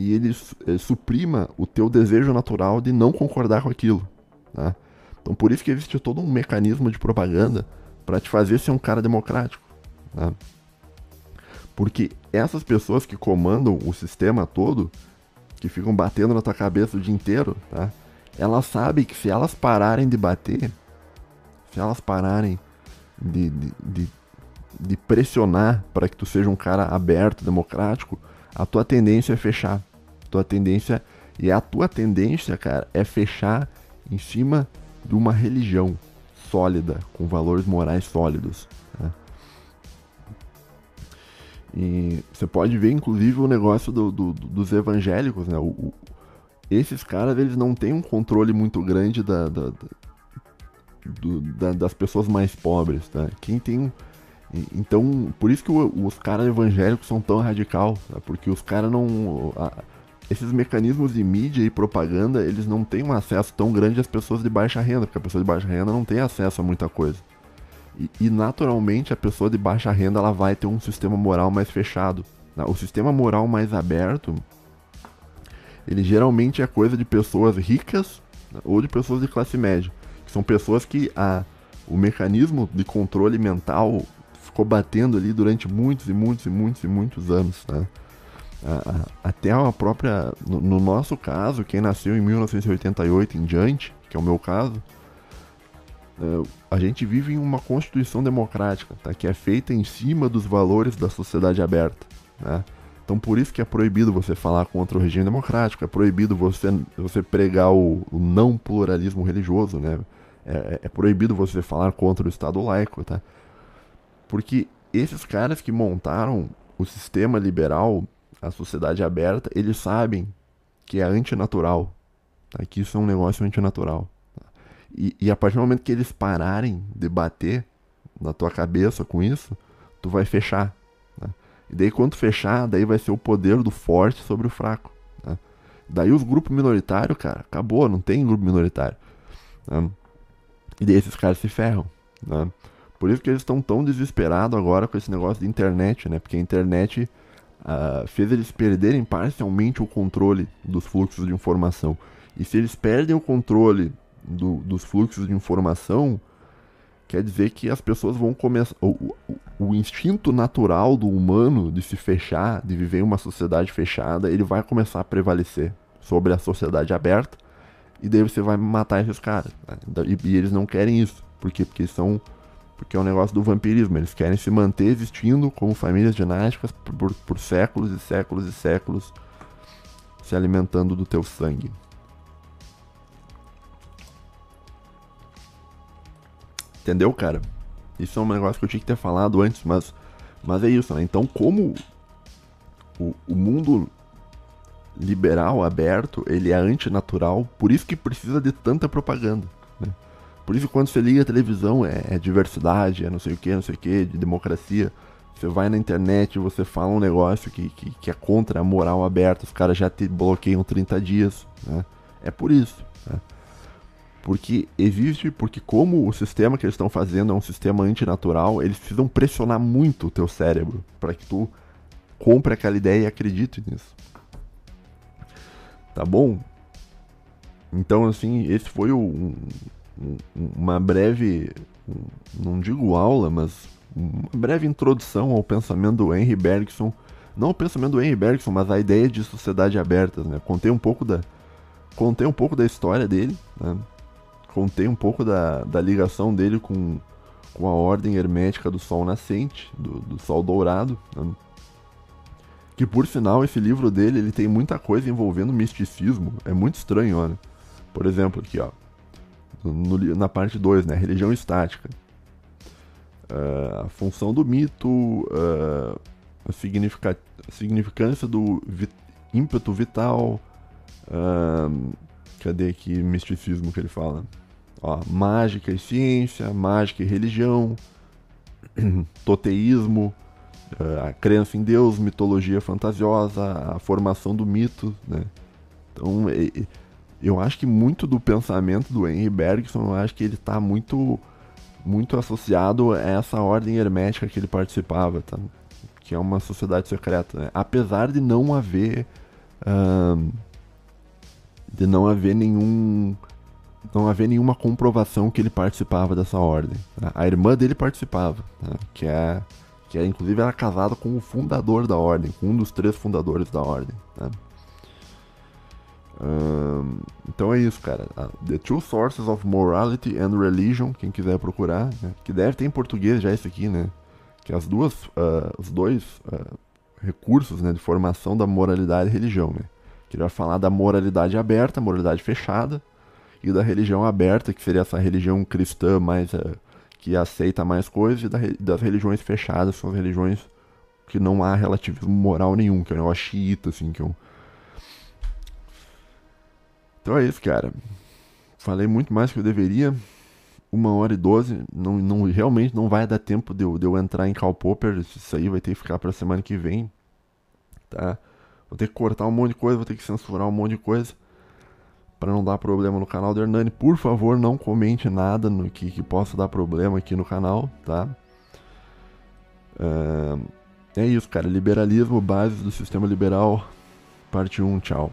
e ele, ele, suprima o teu desejo natural de não concordar com aquilo. Tá? Então por isso que existe todo um mecanismo de propaganda para te fazer ser um cara democrático. Tá? Porque essas pessoas que comandam o sistema todo, que ficam batendo na tua cabeça o dia inteiro, tá? elas sabem que se elas pararem de bater, se elas pararem de, de, de, de pressionar para que tu seja um cara aberto, democrático, a tua tendência é fechar. Tua tendência e a tua tendência, cara, é fechar em cima de uma religião sólida, com valores morais sólidos. Né? E você pode ver, inclusive, o negócio do, do, dos evangélicos, né? O, esses caras eles não têm um controle muito grande da, da, do, da das pessoas mais pobres, tá? Quem tem então, por isso que os caras evangélicos são tão radical, tá? porque os caras não. A, esses mecanismos de mídia e propaganda, eles não têm um acesso tão grande às pessoas de baixa renda, porque a pessoa de baixa renda não tem acesso a muita coisa. E, e naturalmente a pessoa de baixa renda ela vai ter um sistema moral mais fechado. Tá? O sistema moral mais aberto, ele geralmente é coisa de pessoas ricas né, ou de pessoas de classe média. Que são pessoas que a, o mecanismo de controle mental ficou batendo ali durante muitos e muitos e muitos e muitos anos. Né? A, a, até a própria. No, no, nosso caso, quem nasceu em 1988 em diante, que é o meu caso, é, a gente vive em uma constituição democrática, tá? que é feita em cima dos valores da sociedade aberta. Né? Então por isso que é proibido você falar contra o regime democrático, é proibido você, você pregar o, o não pluralismo religioso, né? É, é, é, proibido você falar contra o Estado laico, tá? Porque esses caras que montaram o sistema liberal, a sociedade aberta, eles sabem que é antinatural, tá? que isso é um negócio antinatural. Tá? E, e a partir do momento que eles pararem de bater na tua cabeça com isso, tu vai fechar. E daí quando fechar, daí vai ser o poder do forte sobre o fraco. Né? Daí os grupos minoritários, cara, acabou, não tem grupo minoritário. Né? E daí esses caras se ferram. Né? Por isso que eles estão tão desesperados agora com esse negócio de internet, né? Porque a internet uh, fez eles perderem parcialmente o controle dos fluxos de informação. E se eles perdem o controle do, dos fluxos de informação, quer dizer que as pessoas vão começar. O, o, o, instinto natural do humano de se fechar, de viver em uma sociedade fechada, ele vai começar a prevalecer sobre a sociedade aberta. E daí você vai matar esses caras. Né? E, e, eles não querem isso. Por quê? Porque são. Porque é o um negócio do vampirismo. Eles querem se manter existindo como famílias dinásticas por, por, séculos e séculos e séculos se alimentando do teu sangue. Entendeu, cara? Isso é um negócio que eu tinha que ter falado antes, mas, mas é isso, né? Então, como o, o mundo liberal, aberto, ele é antinatural, por isso que precisa de tanta propaganda? Por isso quando você liga a televisão é, é diversidade, é não sei o que, não sei o que, de democracia. Você vai na internet, você fala um negócio que, que, que é contra a moral aberta, os caras já te bloqueiam 30 dias, né? É por isso, né? Porque existe, porque como o sistema que eles estão fazendo é um sistema antinatural, eles precisam pressionar muito o teu cérebro para que tu compre aquela ideia e acredite nisso. Tá bom? Então, assim, esse foi um, um, uma breve, não digo aula, mas uma breve introdução ao pensamento do Henry Bergson. Não o pensamento do Henry Bergson, mas a ideia de sociedade aberta, né? Contei um pouco da, contei um pouco da história dele, né? contei um pouco da, da ligação dele com, com a ordem hermética do Sol Nascente, do, do Sol Dourado. Né? Que por sinal, esse livro dele ele tem muita coisa envolvendo misticismo. É muito estranho, olha. Por exemplo, aqui, ó. No, na parte 2, né? Religião estática. Uh, a função do mito, uh, a, significa, a significância do vi ímpeto vital. Uh, cadê aqui misticismo que ele fala? Ó, mágica e ciência, mágica e religião, <clears throat> toteísmo, a crença em Deus, mitologia fantasiosa, a formação do mito, né? Então, eu acho que muito do pensamento do Henry Bergson, eu acho que ele está muito muito associado a essa ordem hermética que ele participava, tá? Que é uma sociedade secreta, né? Apesar de não haver de não haver nenhum não haver nenhuma comprovação que ele participava dessa ordem. Né? A irmã dele participava, né? que é que é, inclusive era casada com o fundador da ordem, com um dos três fundadores da ordem. Né? Um, então é isso, cara. The Two Sources of Morality and Religion, quem quiser procurar, né? que deve ter em português já esse aqui, né? Que as duas, uh, os dois uh, recursos né, de formação da moralidade e religião, né? Que ele vai falar da moralidade aberta, moralidade fechada, e da religião aberta, que seria essa religião cristã mais uh, que aceita mais coisas, e da, das religiões fechadas, são as religiões que não há relativismo moral nenhum, que é o negócio xiita, assim, que é um... Então é isso, cara. Falei muito mais que eu deveria. Uma hora e doze. Não, não, realmente não vai dar tempo de eu, de eu entrar em Cal Popper. Isso aí vai ter que ficar pra semana que vem. Tá? Vou ter que cortar um monte de coisa, vou ter que censurar um monte de coisa para não dar problema no canal do Hernani. Por favor, não comente nada no que, que possa dar problema aqui no canal, tá? É, é isso, cara. Liberalismo, bases do sistema liberal, parte 1, tchau.